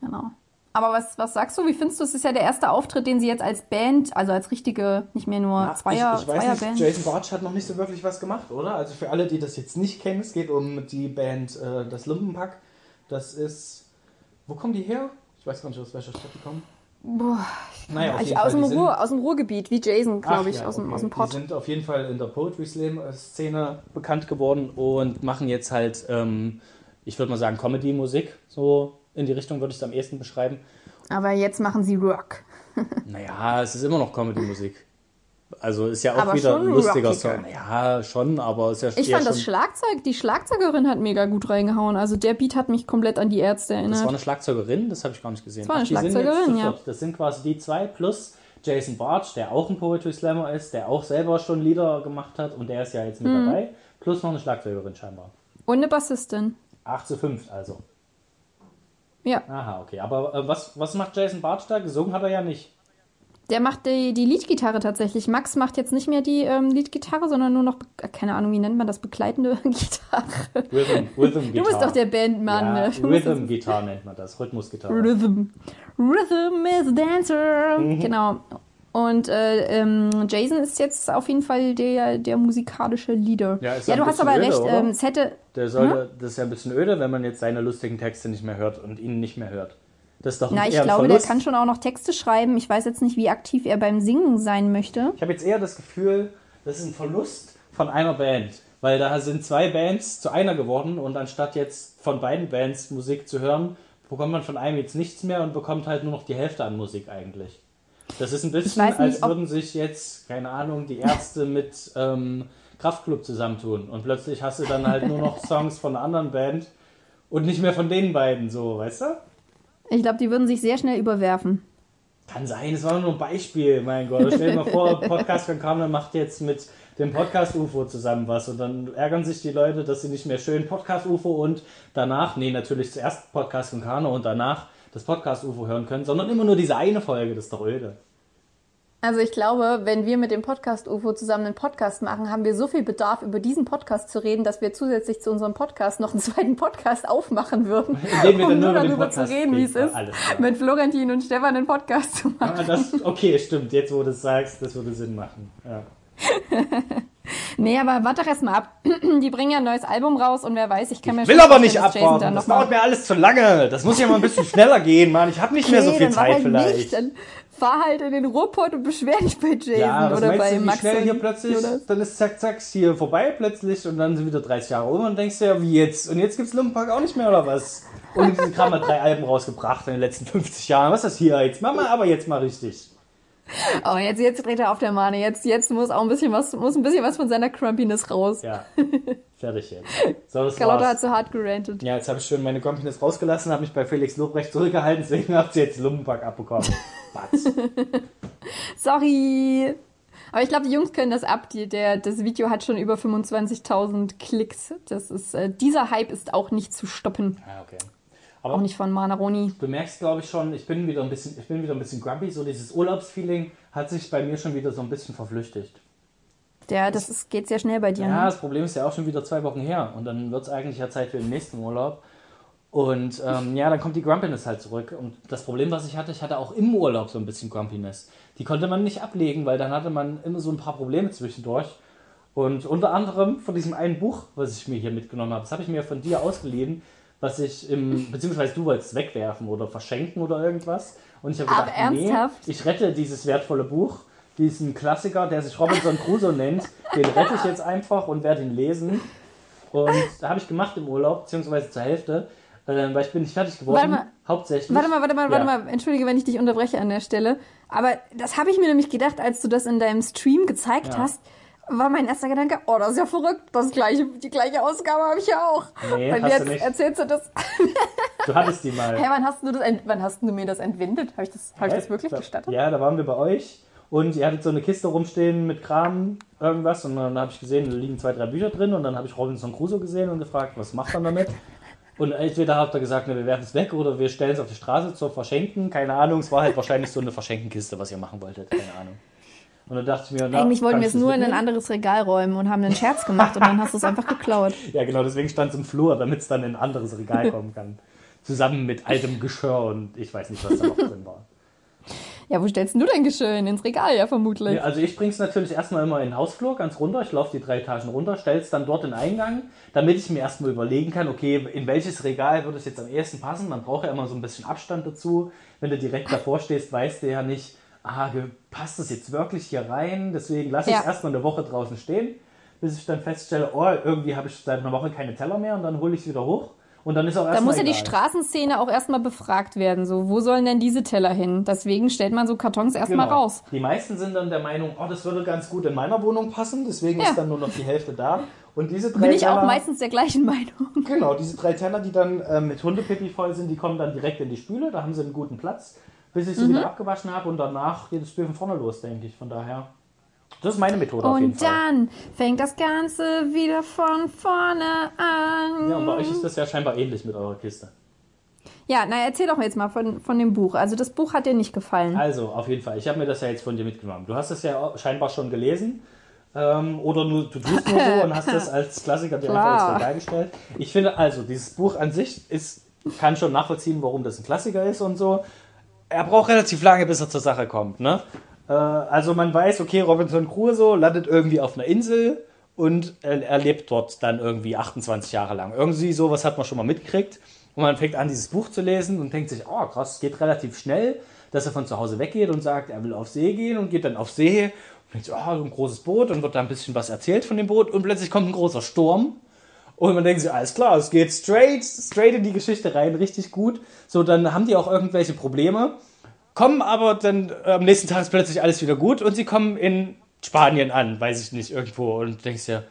Genau. Aber was, was sagst du? Wie findest du, es ist ja der erste Auftritt, den sie jetzt als Band, also als richtige, nicht mehr nur ja, Zweier, ich, ich weiß
Nicht, Jason Bartsch hat noch nicht so wirklich was gemacht, oder? Also für alle, die das jetzt nicht kennen, es geht um die Band äh, Das Lumpenpack. Das ist, wo kommen die her? Ich weiß gar nicht, aus welcher Stadt die kommen.
Boah, naja, ich, aus, dem Ruhr, aus dem Ruhrgebiet, wie Jason, glaube ich, ja, aus, dem,
okay.
aus dem Pott.
Die sind auf jeden Fall in der Poetry Slam-Szene bekannt geworden und machen jetzt halt, ähm, ich würde mal sagen, Comedy-Musik, so in die Richtung würde ich es am ehesten beschreiben.
Aber jetzt machen sie Rock. <laughs>
naja, es ist immer noch Comedy-Musik. Also ist ja auch aber wieder ein lustiger rockiger. Song. Ja, schon, aber ist ja
Ich fand das Schlagzeug, die Schlagzeugerin hat mega gut reingehauen. Also der Beat hat mich komplett an die Ärzte erinnert.
Das war eine Schlagzeugerin, das habe ich gar nicht gesehen.
Das war eine Ach, Schlagzeugerin, ja.
Das sind quasi die zwei plus Jason Bartsch, der auch ein Poetry Slammer ist, der auch selber schon Lieder gemacht hat und der ist ja jetzt mit mhm. dabei. Plus noch eine Schlagzeugerin scheinbar.
Und eine Bassistin.
8 zu 5 also.
Ja.
Aha, okay. Aber äh, was, was macht Jason Bartsch da? Gesungen hat er ja nicht.
Der macht die, die Leadgitarre tatsächlich. Max macht jetzt nicht mehr die ähm, Leadgitarre, sondern nur noch, äh, keine Ahnung, wie nennt man das, begleitende <laughs> Gitarre.
Rhythm, Rhythm
Du bist doch der Bandmann.
Ja, ne? Rhythm Gitarre nennt man das, Rhythmusgitarre.
Rhythm. Rhythm is Dancer. Mhm. Genau. Und äh, ähm, Jason ist jetzt auf jeden Fall der, der musikalische Leader.
Ja,
ja du hast aber öde, recht. Ähm, es hätte.
Der sollte, hm? Das ist ja ein bisschen öde, wenn man jetzt seine lustigen Texte nicht mehr hört und ihn nicht mehr hört. Das ist doch
Na, ich glaube, der kann schon auch noch Texte schreiben. Ich weiß jetzt nicht, wie aktiv er beim Singen sein möchte.
Ich habe jetzt eher das Gefühl, das ist ein Verlust von einer Band. Weil da sind zwei Bands zu einer geworden und anstatt jetzt von beiden Bands Musik zu hören, bekommt man von einem jetzt nichts mehr und bekommt halt nur noch die Hälfte an Musik eigentlich. Das ist ein bisschen, nicht, als würden sich jetzt, keine Ahnung, die Ärzte mit ähm, Kraftklub zusammentun. Und plötzlich hast du dann halt nur noch <laughs> Songs von einer anderen Band und nicht mehr von den beiden, so, weißt du?
Ich glaube, die würden sich sehr schnell überwerfen.
Kann sein, es war nur ein Beispiel, mein Gott. Stell dir mal vor, <laughs> Podcast von Kamel macht jetzt mit dem Podcast UFO zusammen was und dann ärgern sich die Leute, dass sie nicht mehr schön Podcast UFO und danach, nee, natürlich zuerst Podcast von Kano und danach das Podcast UFO hören können, sondern immer nur diese eine Folge, das ist doch öde.
Also ich glaube, wenn wir mit dem Podcast UFO zusammen einen Podcast machen, haben wir so viel Bedarf, über diesen Podcast zu reden, dass wir zusätzlich zu unserem Podcast noch einen <laughs> zweiten Podcast aufmachen würden,
wir um
nur darüber zu reden, wie es ist, mit Florentin und Stefan einen Podcast zu machen.
Ja, das, okay, stimmt. Jetzt, wo du es sagst, das würde Sinn machen. Ja. <laughs>
nee, aber warte doch erstmal ab. <clears throat> Die bringen ja ein neues Album raus und wer weiß, ich kann mir
ich will aber nicht abwarten. Das dauert mir alles zu lange. Das muss ja mal ein bisschen schneller gehen, Mann. Ich habe nicht okay, mehr so viel Zeit halt vielleicht. Nicht, dann
fahr halt in den Ruhrpott und beschwer dich bei Jason
ja,
oder bei
du,
Max.
schnell hier plötzlich, dann ist zack, zack, hier vorbei plötzlich und dann sind wieder 30 Jahre um und denkst dir, wie jetzt? Und jetzt gibt's Lumpenpark auch nicht mehr oder was? Und diese Kram hat drei Alben rausgebracht in den letzten 50 Jahren. Was ist das hier jetzt? Mama, aber jetzt mal richtig. <laughs>
Oh, jetzt, jetzt dreht er auf der Mahne. Jetzt, jetzt muss auch ein bisschen was, muss ein bisschen was von seiner Crumpiness raus.
Ja. Fertig jetzt.
So, das Carlotta hat zu hart gerantet.
Ja, jetzt habe ich schön meine Crumpiness rausgelassen, habe mich bei Felix Lobrecht zurückgehalten, deswegen habt ihr jetzt Lumpenpack abbekommen. <laughs> Batz.
Sorry. Aber ich glaube, die Jungs können das ab. Die, der, das Video hat schon über 25.000 Klicks. Das ist, äh, dieser Hype ist auch nicht zu stoppen.
Ah, okay.
Aber auch nicht von Manaroni.
Du merkst, glaube ich, schon, ich bin wieder ein bisschen, ich bin wieder ein bisschen grumpy. So dieses Urlaubsfeeling hat sich bei mir schon wieder so ein bisschen verflüchtigt.
Ja, das ist, geht sehr schnell bei dir.
Ja, ne? das Problem ist ja auch schon wieder zwei Wochen her. Und dann wird es eigentlich ja Zeit für den nächsten Urlaub. Und ähm, ja, dann kommt die Grumpiness halt zurück. Und das Problem, was ich hatte, ich hatte auch im Urlaub so ein bisschen Grumpiness. Die konnte man nicht ablegen, weil dann hatte man immer so ein paar Probleme zwischendurch. Und unter anderem von diesem einen Buch, was ich mir hier mitgenommen habe, das habe ich mir von dir ausgeliehen, was ich im, beziehungsweise du wolltest wegwerfen oder verschenken oder irgendwas. Und ich habe gedacht,
Aber nee,
ich rette dieses wertvolle Buch, diesen Klassiker, der sich Robinson Crusoe nennt, den rette ich jetzt einfach und werde ihn lesen. Und da habe ich gemacht im Urlaub, beziehungsweise zur Hälfte. Äh, weil ich bin nicht fertig geworden. Warte mal, hauptsächlich.
Warte mal, warte mal, ja. warte mal. Entschuldige, wenn ich dich unterbreche an der Stelle. Aber das habe ich mir nämlich gedacht, als du das in deinem Stream gezeigt ja. hast, war mein erster Gedanke, oh, das ist ja verrückt. Das gleiche, die gleiche Ausgabe habe ich ja auch.
Nee, Und hast jetzt du nicht.
erzählst du das.
du hattest die mal.
Hey, wann hast du das, wann hast du mir das entwendet? Habe ich das, hab ich das wirklich gestattet?
Ja, da waren wir bei euch. Und ihr hattet so eine Kiste rumstehen mit Kram, irgendwas. Und dann habe ich gesehen, da liegen zwei, drei Bücher drin. Und dann habe ich Robinson Crusoe gesehen und gefragt, was macht man damit? Und entweder hat er gesagt, ne, wir werfen es weg oder wir stellen es auf die Straße zur Verschenken. Keine Ahnung, es war halt wahrscheinlich so eine Verschenkenkiste, was ihr machen wolltet. Keine Ahnung. Und dann dachte ich mir,
na, Eigentlich wollten wir es nur in ein anderes Regal räumen und haben einen Scherz gemacht und dann hast du es einfach geklaut. <laughs>
Ja, genau, deswegen stand es im Flur, damit es dann in ein anderes Regal kommen kann. Zusammen mit altem Geschirr und ich weiß nicht, was da noch drin war.
Ja, wo stellst du dein Geschirr hin? Ins Regal, ja, vermutlich.
Ja, also ich bring's natürlich erstmal immer in den Hausflur, ganz runter. Ich laufe die drei Etagen runter, stell's dann dort in den Eingang, damit ich mir erstmal überlegen kann, okay, in welches Regal würde es jetzt am ehesten passen. Man braucht ja immer so ein bisschen Abstand dazu. Wenn du direkt davor stehst, weißt du ja nicht, ah, passt das jetzt wirklich hier rein? Deswegen lasse ich es erstmal eine Woche draußen stehen, bis ich dann feststelle, oh, irgendwie habe ich seit einer Woche keine Teller mehr und dann hole ich es wieder hoch. Und dann ist auch
Da muss ja die Straßenszene auch erstmal befragt werden. So, wo sollen denn diese Teller hin? Deswegen stellt man so Kartons erstmal genau. raus.
Die meisten sind dann der Meinung, oh, das würde ganz gut in meiner Wohnung passen, deswegen ja. ist dann nur noch die Hälfte da. Und diese drei
Bin ich Teller, auch meistens der gleichen Meinung.
Genau, diese drei Teller, die dann äh, mit Hundepipi voll sind, die kommen dann direkt in die Spüle, da haben sie einen guten Platz, bis ich sie mhm. wieder abgewaschen habe und danach geht das Spiel von vorne los, denke ich. Von daher. Das ist meine Methode
und
auf jeden
Fall. Und dann fängt das Ganze wieder von vorne an.
Ja, und bei euch ist das ja scheinbar ähnlich mit eurer Kiste.
Ja, na erzähl doch jetzt mal von, von dem Buch. Also das Buch hat dir nicht gefallen.
Also, auf jeden Fall. Ich habe mir das ja jetzt von dir mitgenommen. Du hast es ja scheinbar schon gelesen. Ähm, oder nur, du tust nur so und hast das <laughs> als Klassiker dir einfach ins Regal gestellt. Ich finde also, dieses Buch an sich ist, kann schon nachvollziehen, warum das ein Klassiker ist und so. Er braucht relativ lange, bis er zur Sache kommt. Ne? Äh, also man weiß, okay, Robinson Crusoe landet irgendwie auf einer Insel und er, er lebt dort dann irgendwie 28 Jahre lang. Irgendwie sowas hat man schon mal mitgekriegt. Und man fängt an, dieses Buch zu lesen und denkt sich, oh krass, es geht relativ schnell, dass er von zu Hause weggeht und sagt, er will auf See gehen und geht dann auf See und denkt, oh, so ein großes Boot und wird da ein bisschen was erzählt von dem Boot und plötzlich kommt ein großer Sturm und man denkt sich, alles klar, es geht straight, straight in die Geschichte rein, richtig gut. So, dann haben die auch irgendwelche Probleme kommen aber dann äh, am nächsten Tag ist plötzlich alles wieder gut und sie kommen in Spanien an, weiß ich nicht, irgendwo und denkst ja,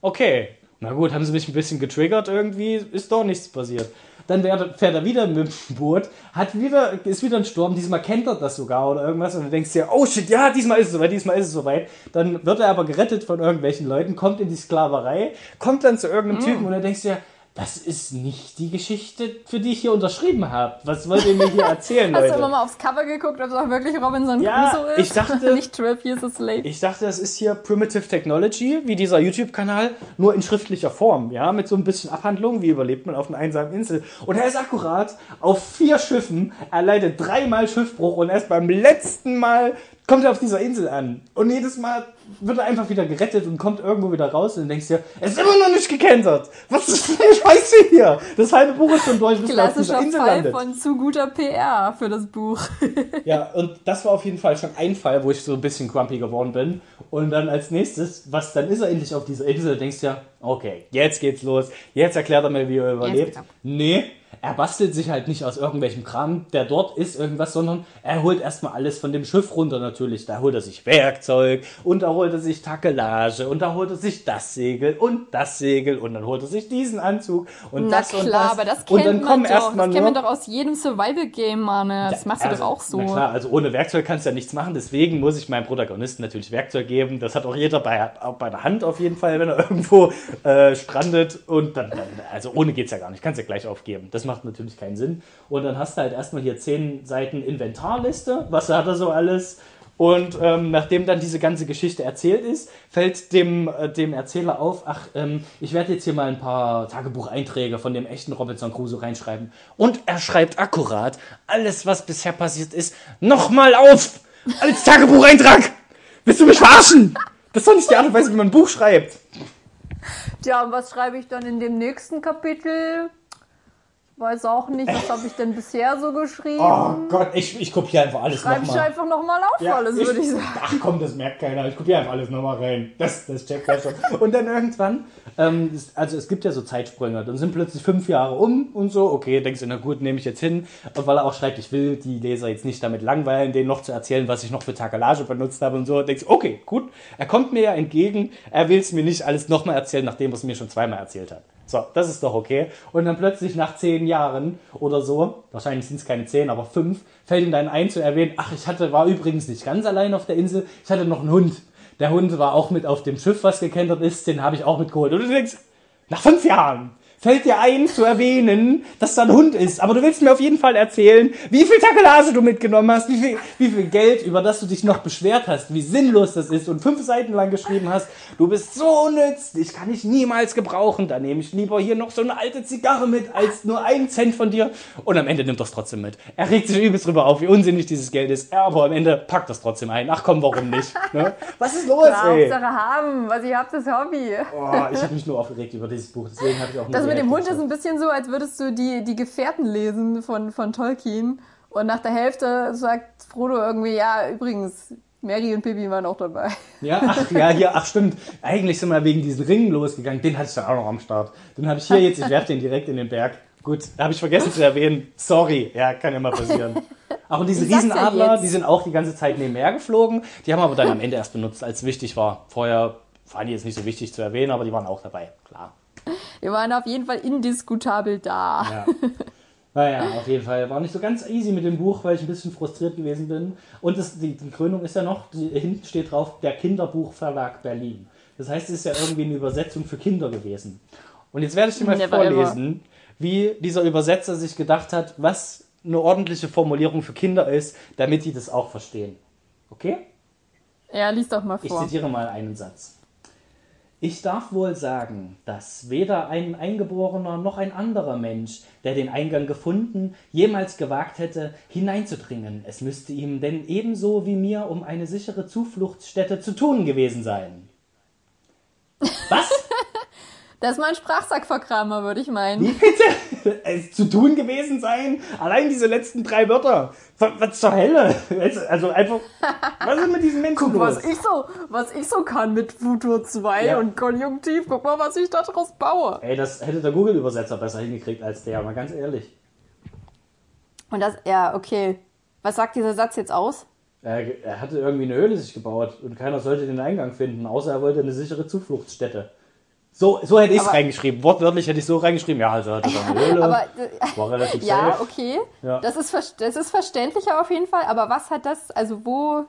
okay, na gut, haben sie mich ein bisschen getriggert irgendwie, ist doch nichts passiert. Dann fährt er wieder mit dem Boot, hat wieder, ist wieder ein Sturm, diesmal kennt er das sogar oder irgendwas und du denkst dir, oh shit, ja, diesmal ist es soweit, diesmal ist es soweit. Dann wird er aber gerettet von irgendwelchen Leuten, kommt in die Sklaverei, kommt dann zu irgendeinem mm. Typen und du denkst dir, das ist nicht die Geschichte, für die ich hier unterschrieben habe. Was wollt ihr mir hier erzählen, Leute? <laughs>
Hast du immer mal aufs Cover geguckt, ob es auch wirklich Robinson
ja,
Crusoe
ist? Ich dachte, <laughs>
nicht 12 Years a Slave.
Ich dachte, das ist hier Primitive Technology, wie dieser YouTube-Kanal, nur in schriftlicher Form, ja, mit so ein bisschen Abhandlung, wie überlebt man auf einer einsamen Insel. Und er ist akkurat auf vier Schiffen, er leidet dreimal Schiffbruch und erst beim letzten Mal kommt er auf dieser Insel an. Und jedes Mal wird er einfach wieder gerettet und kommt irgendwo wieder raus und denkst dir, er ist immer noch nicht gekentert. Was ist für eine Scheiße hier? Das halbe Buch ist schon durch, bis er auf dieser Insel
Fall
landet.
von zu guter PR für das Buch. <laughs>
ja, und das war auf jeden Fall schon ein Fall, wo ich so ein bisschen grumpy geworden bin. Und dann als nächstes, was dann ist er endlich auf dieser Insel, denkst du ja, okay, jetzt geht's los. Jetzt erklärt er mir, wie er überlebt. Nee, er bastelt sich halt nicht aus irgendwelchem Kram, der dort ist, irgendwas, sondern er holt erstmal alles von dem Schiff runter natürlich. Da holt er sich Werkzeug und da holt er sich Takelage und da holt er sich das Segel und das Segel und dann holt er sich diesen Anzug und
na
das
klar,
und das.
aber das kennt und dann man doch. Das kennt man doch aus jedem Survival-Game, Mann. Das machst also, du doch auch so.
Na klar, also ohne Werkzeug kannst du ja nichts machen, deswegen muss ich meinem Protagonisten natürlich Werkzeug geben. Das hat auch jeder bei, auch bei der Hand auf jeden Fall, wenn er <laughs> irgendwo äh, strandet und dann, dann, also ohne geht's ja gar nicht, kannst ja gleich aufgeben. Das macht natürlich keinen Sinn. Und dann hast du halt erstmal hier zehn Seiten Inventarliste, was hat er so alles. Und ähm, nachdem dann diese ganze Geschichte erzählt ist, fällt dem, äh, dem Erzähler auf, ach, ähm, ich werde jetzt hier mal ein paar Tagebucheinträge von dem echten Robinson Crusoe reinschreiben. Und er schreibt akkurat alles, was bisher passiert ist, nochmal auf! Als Tagebucheintrag! Willst du mich verarschen? Das ist doch nicht die Art und Weise, wie man ein Buch schreibt.
Tja, und was schreibe ich dann in dem nächsten Kapitel? Weiß auch nicht, was habe ich denn bisher so geschrieben?
Oh Gott, ich, ich kopiere einfach alles
nochmal. Schreibe ich einfach nochmal auf ja, alles, würde ich sagen.
Ach komm, das merkt keiner. Ich kopiere einfach alles nochmal rein. Das, das checkt er schon. Und dann irgendwann, ähm, also es gibt ja so Zeitsprünge. Dann sind plötzlich fünf Jahre um und so. Okay, denkst du, na gut, nehme ich jetzt hin. Und weil er auch schreibt, ich will die Leser jetzt nicht damit langweilen, denen noch zu erzählen, was ich noch für Takelage benutzt habe und so. Denkst du, okay, gut. Er kommt mir ja entgegen. Er will es mir nicht alles nochmal erzählen, nachdem er es mir schon zweimal erzählt hat. So, das ist doch okay. Und dann plötzlich nach zehn Jahren oder so, wahrscheinlich sind es keine zehn, aber fünf, fällt ihm dann ein zu erwähnen, ach, ich hatte, war übrigens nicht ganz allein auf der Insel, ich hatte noch einen Hund. Der Hund war auch mit auf dem Schiff, was gekentert ist, den habe ich auch mitgeholt. Und du denkst, nach fünf Jahren, fällt dir ein zu erwähnen, dass da ein Hund ist. Aber du willst mir auf jeden Fall erzählen, wie viel Takelage du mitgenommen hast, wie viel, wie viel Geld, über das du dich noch beschwert hast, wie sinnlos das ist und fünf Seiten lang geschrieben hast, du bist so unnütz, ich kann dich niemals gebrauchen, da nehme ich lieber hier noch so eine alte Zigarre mit, als nur einen Cent von dir. Und am Ende nimmt das trotzdem mit. Er regt sich übelst drüber auf, wie unsinnig dieses Geld ist, aber am Ende packt das trotzdem ein. Ach komm, warum nicht? Ne? Was ist los,
Klar, ey? Hauptsache haben, was ich hab, das Hobby.
Oh, ich habe mich nur aufgeregt über dieses Buch, deswegen habe ich auch
Das mit dem Hund ist ein bisschen so, als würdest du die, die Gefährten lesen von, von Tolkien und nach der Hälfte sagt Frodo irgendwie, ja, übrigens, Mary und Pippi waren auch dabei.
Ja, ach, ja, hier, ach stimmt. Eigentlich sind wir wegen diesen Ringen losgegangen. Den hatte ich dann auch noch am Start. Den habe ich hier jetzt, ich werfe den direkt in den Berg. Gut, habe ich vergessen zu erwähnen. Sorry, ja, kann ja mal passieren. Auch diese Riesenadler, ja die sind auch die ganze Zeit nebenher geflogen. Die haben aber dann am Ende erst benutzt, als wichtig war. Vorher waren die jetzt nicht so wichtig zu erwähnen, aber die waren auch dabei, klar.
Wir waren auf jeden Fall indiskutabel da.
Ja. Naja, auf jeden Fall. War nicht so ganz easy mit dem Buch, weil ich ein bisschen frustriert gewesen bin. Und das, die, die Krönung ist ja noch, die, hinten steht drauf, der Kinderbuchverlag Berlin. Das heißt, es ist ja irgendwie eine Übersetzung für Kinder gewesen. Und jetzt werde ich dir mal Never vorlesen, ever. wie dieser Übersetzer sich gedacht hat, was eine ordentliche Formulierung für Kinder ist, damit die das auch verstehen. Okay?
Ja, lies doch mal vor.
Ich zitiere mal einen Satz. Ich darf wohl sagen, dass weder ein Eingeborener noch ein anderer Mensch, der den Eingang gefunden, jemals gewagt hätte, hineinzudringen. Es müsste ihm denn ebenso wie mir um eine sichere Zufluchtsstätte zu tun gewesen sein.
Das ist mal ein Sprachsackverkramer, würde ich meinen.
Wie bitte? <laughs> Es zu tun gewesen sein? Allein diese letzten drei Wörter. Was zur Hölle? Also einfach, <laughs> was ist mit diesen Menschen
Guck, los? was ich so, was ich so kann mit Futur 2 ja. und Konjunktiv. Guck mal, was ich daraus baue.
Ey, das hätte der Google-Übersetzer besser hingekriegt als der, mal ganz ehrlich.
Und das, ja, okay. Was sagt dieser Satz jetzt aus?
Er, er hatte irgendwie eine Höhle sich gebaut und keiner sollte den Eingang finden, außer er wollte eine sichere Zufluchtsstätte. So, so hätte ich es reingeschrieben. Wortwörtlich hätte ich so reingeschrieben. Ja, also hatte dann eine Höhle. aber, war relativ <laughs>
Ja, safe. okay. Ja. Das, ist, das ist verständlicher auf jeden Fall. Aber was hat das, also wo,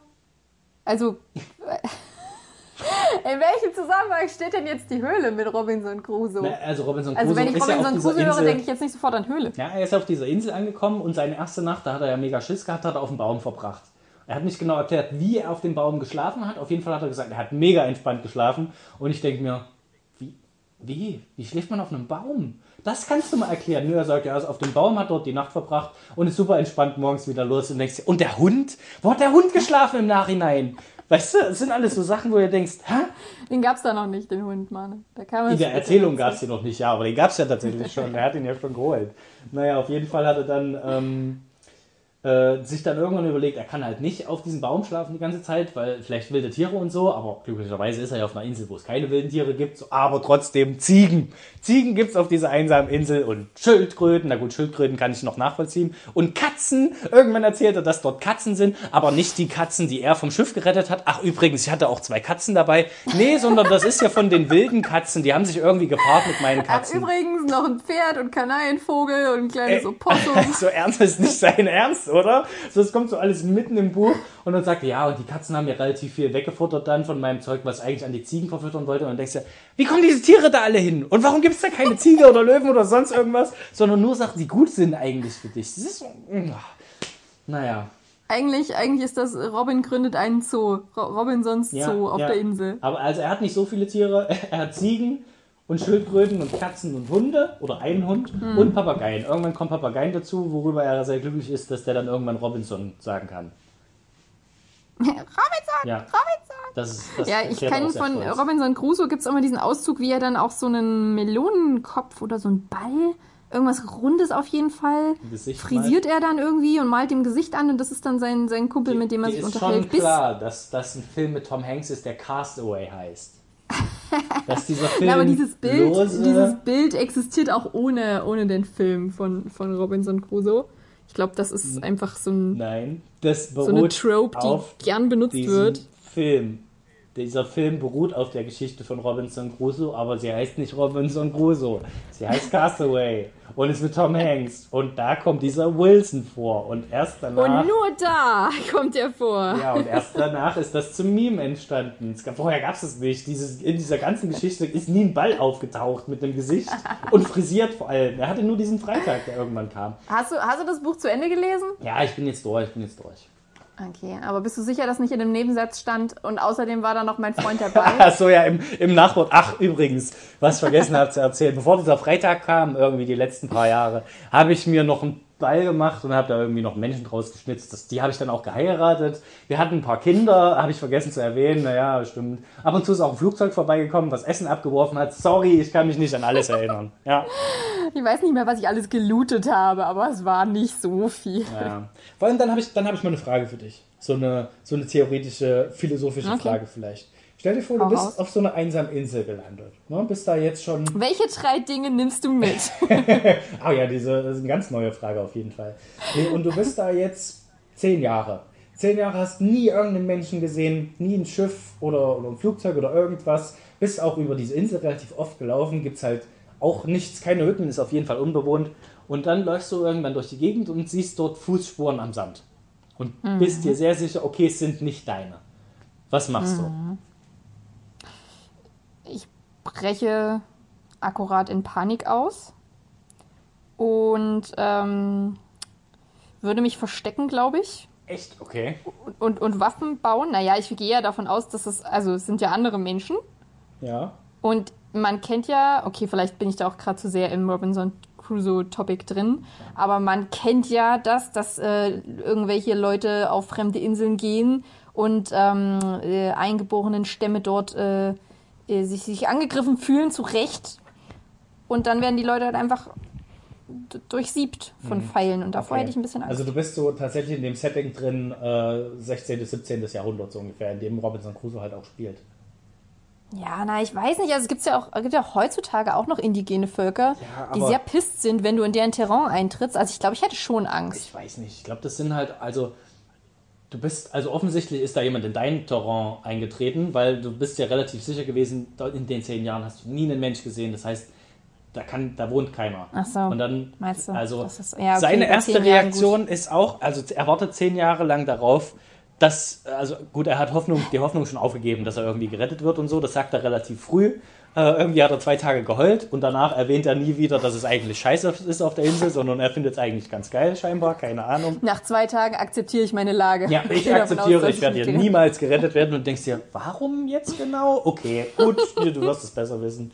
also, <laughs> in welchem Zusammenhang steht denn jetzt die Höhle mit Robinson Crusoe?
Na, also Robinson
Crusoe Also wenn ich Robinson ja Crusoe höre, denke ich jetzt nicht sofort an Höhle.
Ja, er ist auf dieser Insel angekommen und seine erste Nacht, da hat er ja mega Schiss gehabt, hat er auf dem Baum verbracht. Er hat nicht genau erklärt, wie er auf dem Baum geschlafen hat. Auf jeden Fall hat er gesagt, er hat mega entspannt geschlafen. Und ich denke mir, wie? Wie schläft man auf einem Baum? Das kannst du mal erklären. Nö, er sagt, er ist auf dem Baum, hat dort die Nacht verbracht und ist super entspannt morgens wieder los und denkst, und der Hund? Wo hat der Hund geschlafen im Nachhinein? Weißt du, das sind alles so Sachen, wo du denkst, hä?
Den gab's da noch nicht, den Hund, Mann.
In der Erzählung gab's den noch nicht, ja, aber den gab's ja tatsächlich schon. Er hat ihn ja schon geholt. Naja, auf jeden Fall hat er dann ähm, äh, sich dann irgendwann überlegt, er kann halt nicht auf diesem Baum schlafen die ganze Zeit, weil vielleicht wilde Tiere und so, aber glücklicherweise ist er ja auf einer Insel, wo es keine wilden Tiere gibt, aber trotzdem Ziegen. Ziegen gibt's auf dieser einsamen Insel und Schildkröten, na gut, Schildkröten kann ich noch nachvollziehen. Und Katzen, irgendwann erzählt er, dass dort Katzen sind, aber nicht die Katzen, die er vom Schiff gerettet hat. Ach übrigens, ich hatte auch zwei Katzen dabei. Nee, sondern das ist ja von den wilden Katzen, die haben sich irgendwie gepaart mit meinen Katzen.
Ach, übrigens noch ein Pferd und Kanarienvogel und ein kleines Opossum. <laughs>
so ernst ist nicht sein Ernst, oder? So, es kommt so alles mitten im Buch und dann sagt er, ja, und die Katzen haben ja relativ viel weggefuttert dann von meinem Zeug, was eigentlich an die Ziegen verfüttern wollte. Und dann denkst du, wie kommen diese Tiere da alle hin? Und warum gibt es da keine Ziege oder Löwen oder sonst irgendwas, sondern nur Sachen, die gut sind eigentlich für dich? Das ist so, naja.
Eigentlich, eigentlich ist das, Robin gründet einen Zoo, Robinsons ja, Zoo auf ja. der Insel.
Aber also er hat nicht so viele Tiere, <laughs> er hat Ziegen, und Schildkröten und Katzen und Hunde oder einen Hund mhm. und Papageien. Irgendwann kommt Papageien dazu, worüber er sehr glücklich ist, dass der dann irgendwann Robinson sagen kann. <laughs>
Robinson! Ja. Robinson!
Das ist, das
ja, ich kenne von stolz. Robinson Crusoe gibt es immer diesen Auszug, wie er dann auch so einen Melonenkopf oder so einen Ball, irgendwas Rundes auf jeden Fall, frisiert malt. er dann irgendwie und malt dem Gesicht an und das ist dann sein, sein Kumpel, die, mit dem er sich unterhält.
Ist schon klar, dass das ein Film mit Tom Hanks ist, der Castaway heißt. <laughs> dass dieser Film
ja, aber dieses Bild, dieses Bild existiert auch ohne, ohne den Film von, von Robinson Crusoe. Ich glaube, das ist einfach so ein
Nein, das
so eine Trope, die gern benutzt wird.
Film. Dieser Film beruht auf der Geschichte von Robinson Crusoe, aber sie heißt nicht Robinson Crusoe. Sie heißt Castaway und ist mit Tom Hanks. Und da kommt dieser Wilson vor. Und erst danach.
Und nur da kommt er vor.
Ja, und erst danach ist das zum Meme entstanden. Gab, vorher gab es es nicht. Dieses, in dieser ganzen Geschichte ist nie ein Ball aufgetaucht mit dem Gesicht <laughs> und frisiert vor allem. Er hatte nur diesen Freitag, der irgendwann kam.
Hast du, hast du das Buch zu Ende gelesen?
Ja, ich bin jetzt durch. Ich bin jetzt durch.
Okay, aber bist du sicher, dass nicht in dem Nebensatz stand und außerdem war da noch mein Freund <laughs> dabei?
Ach so, ja, im, im Nachwort. Ach, übrigens, was vergessen habe zu erzählen. Bevor dieser Freitag kam, irgendwie die letzten paar Jahre, habe ich mir noch ein Ball gemacht und habe da irgendwie noch Menschen draus geschnitzt. Das, die habe ich dann auch geheiratet. Wir hatten ein paar Kinder, habe ich vergessen zu erwähnen. Naja, stimmt. Ab und zu ist auch ein Flugzeug vorbeigekommen, was Essen abgeworfen hat. Sorry, ich kann mich nicht an alles erinnern. Ja. <laughs>
Ich weiß nicht mehr, was ich alles gelootet habe, aber es war nicht so viel.
Ja. Vor allem dann habe ich, hab ich mal eine Frage für dich. So eine, so eine theoretische, philosophische okay. Frage vielleicht. Stell dir vor, du bist auf so einer einsamen Insel gelandet. Ne? Bist da jetzt schon. <laughs>
Welche drei Dinge nimmst du mit?
oh <laughs> ja, diese, das ist eine ganz neue Frage auf jeden Fall. Und du bist da jetzt zehn Jahre. Zehn Jahre hast nie irgendeinen Menschen gesehen, nie ein Schiff oder, oder ein Flugzeug oder irgendwas. Bist auch über diese Insel relativ oft gelaufen. Gibt es halt auch nichts, keine Hütten, ist auf jeden Fall unbewohnt. Und dann läufst du irgendwann durch die Gegend und siehst dort Fußspuren am Sand. Und mhm. bist dir sehr sicher, okay, es sind nicht deine. Was machst mhm. du?
Breche akkurat in Panik aus und ähm, würde mich verstecken, glaube ich.
Echt? Okay.
Und, und, und, Waffen bauen. Naja, ich gehe ja davon aus, dass es, also es sind ja andere Menschen.
Ja.
Und man kennt ja, okay, vielleicht bin ich da auch gerade zu sehr im Robinson Crusoe-Topic drin, aber man kennt ja das, dass äh, irgendwelche Leute auf fremde Inseln gehen und ähm, äh, eingeborenen Stämme dort äh, äh, sich, sich angegriffen fühlen, zu Recht. Und dann werden die Leute halt einfach durchsiebt von mhm. Pfeilen und davor okay. hätte ich ein bisschen
Angst. Also du bist so tatsächlich in dem Setting drin, äh, 16. bis 17. Jahrhundert so ungefähr, in dem Robinson Crusoe halt auch spielt.
Ja, na, ich weiß nicht. Also es gibt ja auch, gibt ja auch heutzutage auch noch indigene Völker, ja, die sehr pisst sind, wenn du in deren Terrain eintrittst. Also ich glaube, ich hätte schon Angst.
Ich weiß nicht. Ich glaube, das sind halt, also Du bist, also offensichtlich ist da jemand in dein Terrain eingetreten, weil du bist ja relativ sicher gewesen, in den zehn Jahren hast du nie einen Mensch gesehen. Das heißt, da kann, da wohnt keiner.
Ach so.
Und dann,
meinst du?
Also ist, ja, okay, seine erste Reaktion ist auch, also er wartet zehn Jahre lang darauf, dass, also gut, er hat Hoffnung, die Hoffnung schon aufgegeben, dass er irgendwie gerettet wird und so. Das sagt er relativ früh. Äh, irgendwie hat er zwei Tage geheult und danach erwähnt er nie wieder, dass es eigentlich scheiße ist auf der Insel, sondern er findet es eigentlich ganz geil, scheinbar, keine Ahnung.
Nach zwei Tagen akzeptiere ich meine Lage.
Ja, ich, ich akzeptiere, aus, ich werde hier niemals gerettet werden und denkst dir, warum jetzt genau? Okay, gut, du wirst es besser wissen.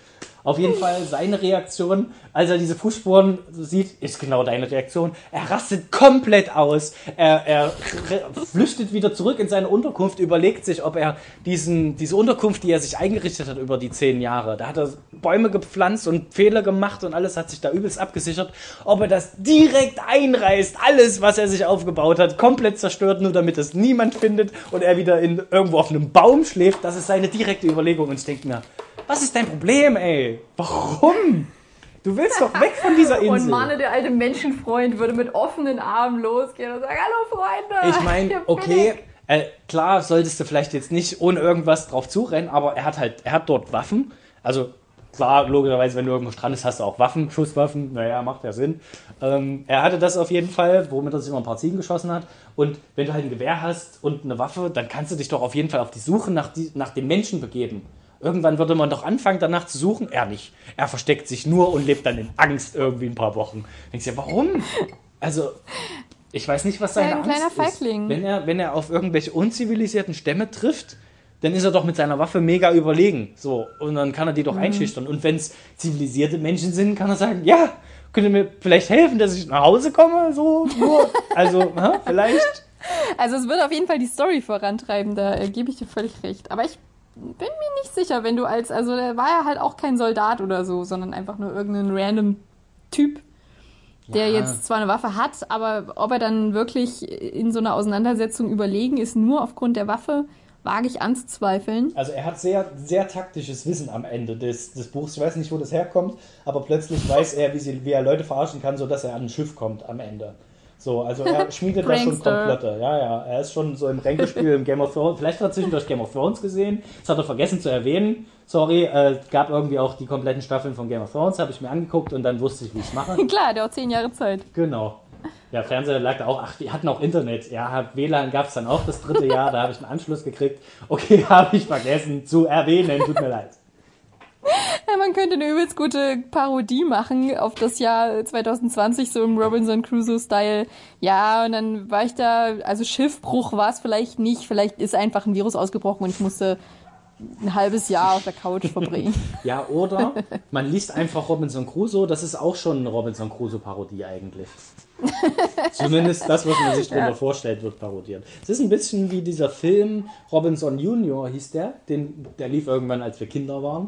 Auf jeden Fall seine Reaktion, als er diese Fußspuren sieht, ist genau deine Reaktion. Er rastet komplett aus. Er, er flüchtet wieder zurück in seine Unterkunft, überlegt sich, ob er diesen, diese Unterkunft, die er sich eingerichtet hat über die zehn Jahre, da hat er Bäume gepflanzt und Fehler gemacht und alles hat sich da übelst abgesichert, ob er das direkt einreißt, alles, was er sich aufgebaut hat, komplett zerstört, nur damit es niemand findet und er wieder in, irgendwo auf einem Baum schläft. Das ist seine direkte Überlegung und ich denke mir, was ist dein Problem, ey? Warum? Du willst doch weg von dieser <laughs> Insel.
Und Mane, der alte Menschenfreund, würde mit offenen Armen losgehen und sagen, hallo Freunde.
Ich meine, <laughs> okay, äh, klar solltest du vielleicht jetzt nicht ohne irgendwas drauf zurennen, aber er hat halt, er hat dort Waffen. Also klar, logischerweise, wenn du irgendwo strandest, hast du auch Waffen, Schusswaffen. Naja, macht ja Sinn. Ähm, er hatte das auf jeden Fall, womit er sich immer ein paar Ziegen geschossen hat. Und wenn du halt ein Gewehr hast und eine Waffe, dann kannst du dich doch auf jeden Fall auf die Suche nach, die, nach dem Menschen begeben. Irgendwann würde man doch anfangen, danach zu suchen. Er nicht. Er versteckt sich nur und lebt dann in Angst irgendwie ein paar Wochen. Denkst du ja, warum? Also, ich weiß nicht, was seine ein Angst Feigling. ist. Wenn er, wenn er auf irgendwelche unzivilisierten Stämme trifft, dann ist er doch mit seiner Waffe mega überlegen. So, und dann kann er die doch mhm. einschüchtern. Und wenn es zivilisierte Menschen sind, kann er sagen, ja, könnt ihr mir vielleicht helfen, dass ich nach Hause komme? So, nur. Also, <laughs> vielleicht.
Also es wird auf jeden Fall die Story vorantreiben, da äh, gebe ich dir völlig recht. Aber ich bin mir nicht sicher, wenn du als, also der war ja halt auch kein Soldat oder so, sondern einfach nur irgendein random Typ, der ja. jetzt zwar eine Waffe hat, aber ob er dann wirklich in so einer Auseinandersetzung überlegen ist, nur aufgrund der Waffe, wage ich anzuzweifeln.
Also er hat sehr, sehr taktisches Wissen am Ende des, des Buchs. Ich weiß nicht, wo das herkommt, aber plötzlich weiß er, wie, sie, wie er Leute verarschen kann, sodass er an ein Schiff kommt am Ende. So, also er <laughs> schmiedet da schon Komplotte. Ja, ja, er ist schon so im Ränkespiel im Game of Thrones. Vielleicht hat er zwischendurch Game of Thrones gesehen. Das hat er vergessen zu erwähnen. Sorry, äh, gab irgendwie auch die kompletten Staffeln von Game of Thrones, habe ich mir angeguckt und dann wusste ich, wie ich es mache. <laughs>
Klar, der hat zehn Jahre Zeit.
Genau. Ja, Fernseher lag da auch, ach, die hatten auch Internet. Ja, WLAN gab es dann auch das dritte Jahr, da habe ich einen Anschluss gekriegt. Okay, <laughs> habe ich vergessen zu erwähnen, tut mir leid.
Man könnte eine übelst gute Parodie machen auf das Jahr 2020, so im Robinson Crusoe-Style. Ja, und dann war ich da, also Schiffbruch war es vielleicht nicht, vielleicht ist einfach ein Virus ausgebrochen und ich musste ein halbes Jahr auf der Couch verbringen. <laughs>
ja, oder man liest einfach Robinson Crusoe, das ist auch schon eine Robinson Crusoe-Parodie eigentlich. <laughs> Zumindest das, was man sich darunter ja. vorstellt, wird parodiert. Es ist ein bisschen wie dieser Film Robinson Junior hieß der, den, der lief irgendwann, als wir Kinder waren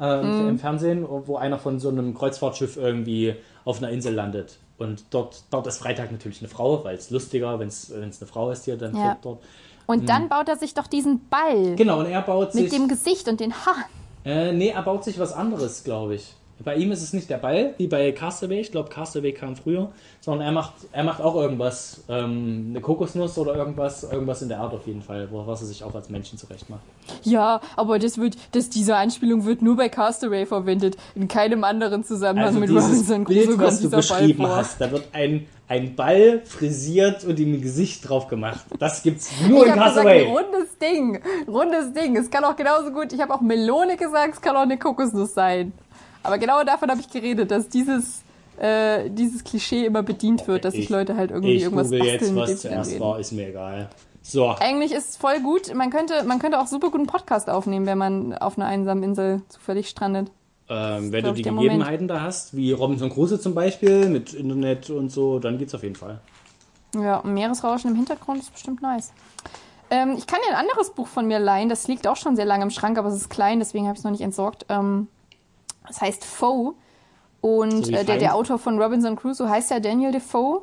äh, mm. im Fernsehen, wo einer von so einem Kreuzfahrtschiff irgendwie auf einer Insel landet. Und dort, dort ist Freitag natürlich eine Frau, weil es lustiger, wenn es eine Frau ist hier, dann ja. dort.
Und hm. dann baut er sich doch diesen Ball.
Genau, und er baut
sich. Mit dem Gesicht und den Haaren.
Äh, nee, er baut sich was anderes, glaube ich. Bei ihm ist es nicht der Ball, wie bei Castaway. Ich glaube, Castaway kam früher. Sondern er macht, er macht auch irgendwas. Ähm, eine Kokosnuss oder irgendwas. Irgendwas in der Art auf jeden Fall, was er sich auch als Menschen zurecht macht.
Ja, aber das wird, das, diese Anspielung wird nur bei Castaway verwendet. In keinem anderen Zusammenhang also mit Robinson
Crusoe Bild, was du beschrieben Ball hast, da wird ein, ein Ball frisiert und ihm ein Gesicht drauf gemacht. Das gibt's nur ich in Castaway.
Gesagt, rundes Ding. Rundes Ding. Es kann auch genauso gut, ich habe auch Melone gesagt, es kann auch eine Kokosnuss sein. Aber genau davon habe ich geredet, dass dieses, äh, dieses Klischee immer bedient wird, dass sich Leute halt irgendwie
ich
irgendwas
basteln. jetzt, was zuerst war, ist mir egal. So.
Eigentlich ist es voll gut. Man könnte, man könnte auch super guten Podcast aufnehmen, wenn man auf einer einsamen Insel zufällig strandet.
Ähm, wenn du die Gegebenheiten Moment. da hast, wie Robinson Crusoe zum Beispiel, mit Internet und so, dann geht's auf jeden Fall.
Ja, Meeresrauschen im Hintergrund ist bestimmt nice. Ähm, ich kann dir ein anderes Buch von mir leihen, das liegt auch schon sehr lange im Schrank, aber es ist klein, deswegen habe ich es noch nicht entsorgt. Ähm, das heißt Foe. Und so äh, der, der Autor von Robinson Crusoe heißt ja Daniel Defoe.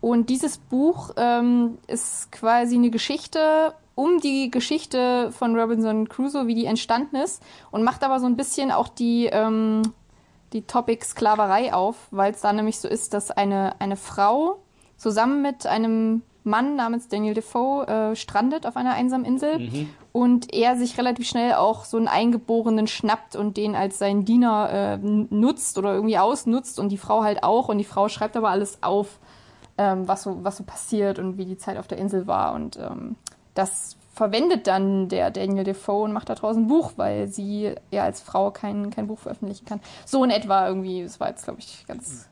Und dieses Buch ähm, ist quasi eine Geschichte um die Geschichte von Robinson Crusoe, wie die entstanden ist. Und macht aber so ein bisschen auch die, ähm, die Topic Sklaverei auf, weil es da nämlich so ist, dass eine, eine Frau zusammen mit einem Mann namens Daniel Defoe äh, strandet auf einer einsamen Insel mhm. und er sich relativ schnell auch so einen Eingeborenen schnappt und den als seinen Diener äh, nutzt oder irgendwie ausnutzt und die Frau halt auch und die Frau schreibt aber alles auf, ähm, was, so, was so passiert und wie die Zeit auf der Insel war und ähm, das verwendet dann der Daniel Defoe und macht da draußen ein Buch, weil sie ja als Frau kein, kein Buch veröffentlichen kann. So in etwa irgendwie, das war jetzt glaube ich ganz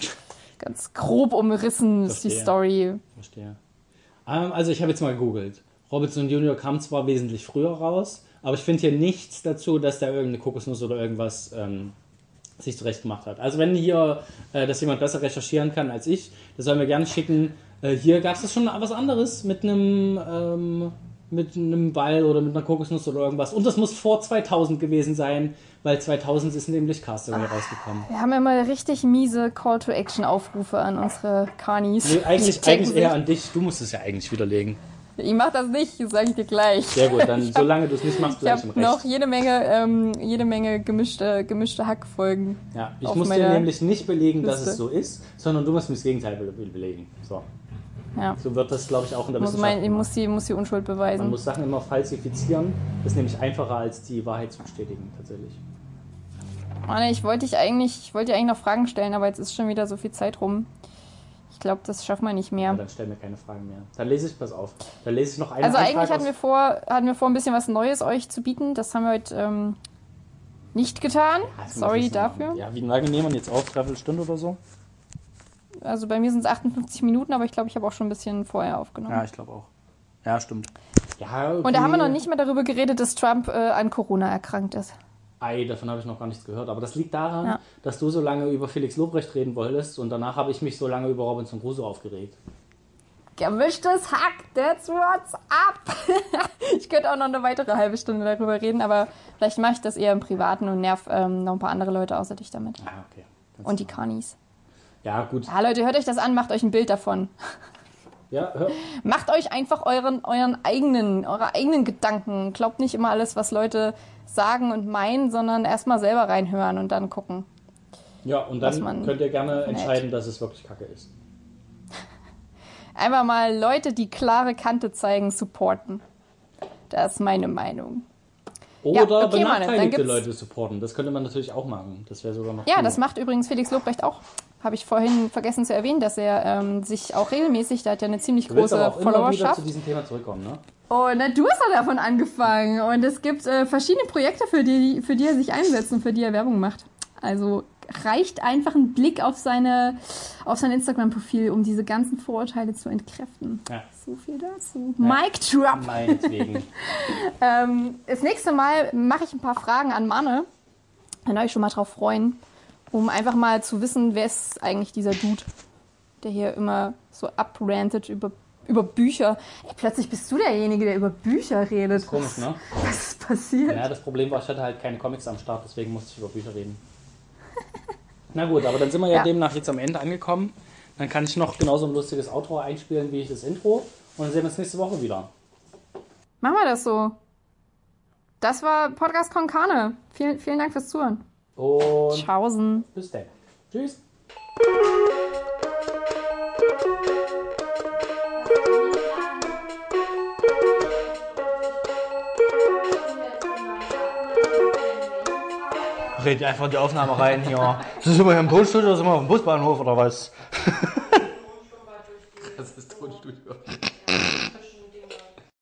<laughs> ganz grob umrissen ist die Story.
Verstehe. Ähm, also ich habe jetzt mal gegoogelt. Robinson Junior kam zwar wesentlich früher raus, aber ich finde hier nichts dazu, dass da irgendeine Kokosnuss oder irgendwas ähm, sich zurecht gemacht hat. Also wenn hier äh, das jemand besser recherchieren kann als ich, das soll mir gerne schicken. Äh, hier gab es schon was anderes mit einem ähm, mit einem Ball oder mit einer Kokosnuss oder irgendwas. Und das muss vor 2000 gewesen sein, weil 2000 ist nämlich Castaway ah, rausgekommen.
Wir haben immer richtig miese Call-to-Action-Aufrufe an unsere Carnies.
Nee, eigentlich, eigentlich eher an dich. Du musst es ja eigentlich widerlegen.
Ich mach das nicht, sage ich dir gleich.
Sehr gut, dann solange du es nicht machst, bleibst
du im Recht. noch jede Menge, ähm, jede Menge gemischte, gemischte Hackfolgen.
Ja, ich muss dir nämlich nicht belegen, Liste. dass es so ist, sondern du musst mir das Gegenteil belegen. So. Ja. So wird das, glaube ich, auch in der
muss
Wissenschaft.
Ich muss die, muss die Unschuld beweisen.
Man muss Sachen immer falsifizieren. Das ist nämlich einfacher, als die Wahrheit zu bestätigen, tatsächlich.
Mann, ich wollte dich eigentlich, ich wollte dir eigentlich noch Fragen stellen, aber jetzt ist schon wieder so viel Zeit rum. Ich glaube, das schaffen wir nicht mehr. Ja,
dann stellen wir keine Fragen mehr. Dann lese ich, pass auf. Dann lese ich noch eine
Also eigentlich hatten wir, vor, hatten wir vor, ein bisschen was Neues euch zu bieten. Das haben wir heute ähm, nicht getan. Ja, Sorry dafür.
Ja, wie lange nehmen wir jetzt auf? Dreiviertel Stunde oder so?
Also bei mir sind es 58 Minuten, aber ich glaube, ich habe auch schon ein bisschen vorher aufgenommen.
Ja, ich glaube auch. Ja, stimmt.
Ja, okay. Und da haben wir noch nicht mehr darüber geredet, dass Trump äh, an Corona erkrankt ist.
Ei, davon habe ich noch gar nichts gehört. Aber das liegt daran, ja. dass du so lange über Felix Lobrecht reden wolltest und danach habe ich mich so lange über Robinson Crusoe aufgeregt.
Gemischtes Hack, that's what's up. <laughs> ich könnte auch noch eine weitere halbe Stunde darüber reden, aber vielleicht mache ich das eher im Privaten und nerv ähm, noch ein paar andere Leute außer dich damit.
Ah, okay.
und die Carnies.
Ja, gut.
Ja, Leute, hört euch das an, macht euch ein Bild davon.
Ja, hör.
Macht euch einfach euren, euren eigenen, eure eigenen Gedanken. Glaubt nicht immer alles, was Leute sagen und meinen, sondern erstmal selber reinhören und dann gucken.
Ja, und dann könnt ihr gerne entscheiden, dass es wirklich Kacke ist. <laughs>
Einfach mal Leute, die klare Kante zeigen, supporten. Das ist meine Meinung.
Oder ja, okay, benachteiligte Leute supporten. Das könnte man natürlich auch machen. Das wäre sogar noch.
Ja, cooler. das macht übrigens Felix Lobrecht auch. Habe ich vorhin vergessen zu erwähnen, dass er ähm, sich auch regelmäßig, der hat ja eine ziemlich du große aber auch Followerschaft. Immer wieder
zu diesem Thema zurückkommen, ne?
Und na, du hast doch davon angefangen. Und es gibt äh, verschiedene Projekte, für die, für die er sich einsetzt und für die er Werbung macht. Also reicht einfach ein Blick auf, seine, auf sein Instagram-Profil, um diese ganzen Vorurteile zu entkräften. Ja. So viel dazu. Ja. Mic drop. Meinetwegen. <laughs> ähm, das nächste Mal mache ich ein paar Fragen an Manne. Dann euch schon mal drauf freuen, um einfach mal zu wissen, wer ist eigentlich dieser Dude, der hier immer so abrantet über über Bücher. Ey, plötzlich bist du derjenige, der über Bücher redet. Das ist
komisch, ne?
Was ist passiert?
Ja, das Problem war, ich hatte halt keine Comics am Start, deswegen musste ich über Bücher reden. <laughs> Na gut, aber dann sind wir ja, ja, demnach jetzt am Ende angekommen. Dann kann ich noch genauso ein lustiges Outro einspielen wie ich das Intro. Und dann sehen wir uns nächste Woche wieder.
Machen wir das so. Das war Podcast Konkane. Vielen, vielen Dank fürs Zuhören.
Und
Tschaußen.
Bis dann. Tschüss. red einfach die Aufnahme rein hier. Sind wir hier im Tonstudio oder sind wir auf dem Busbahnhof oder was? <laughs>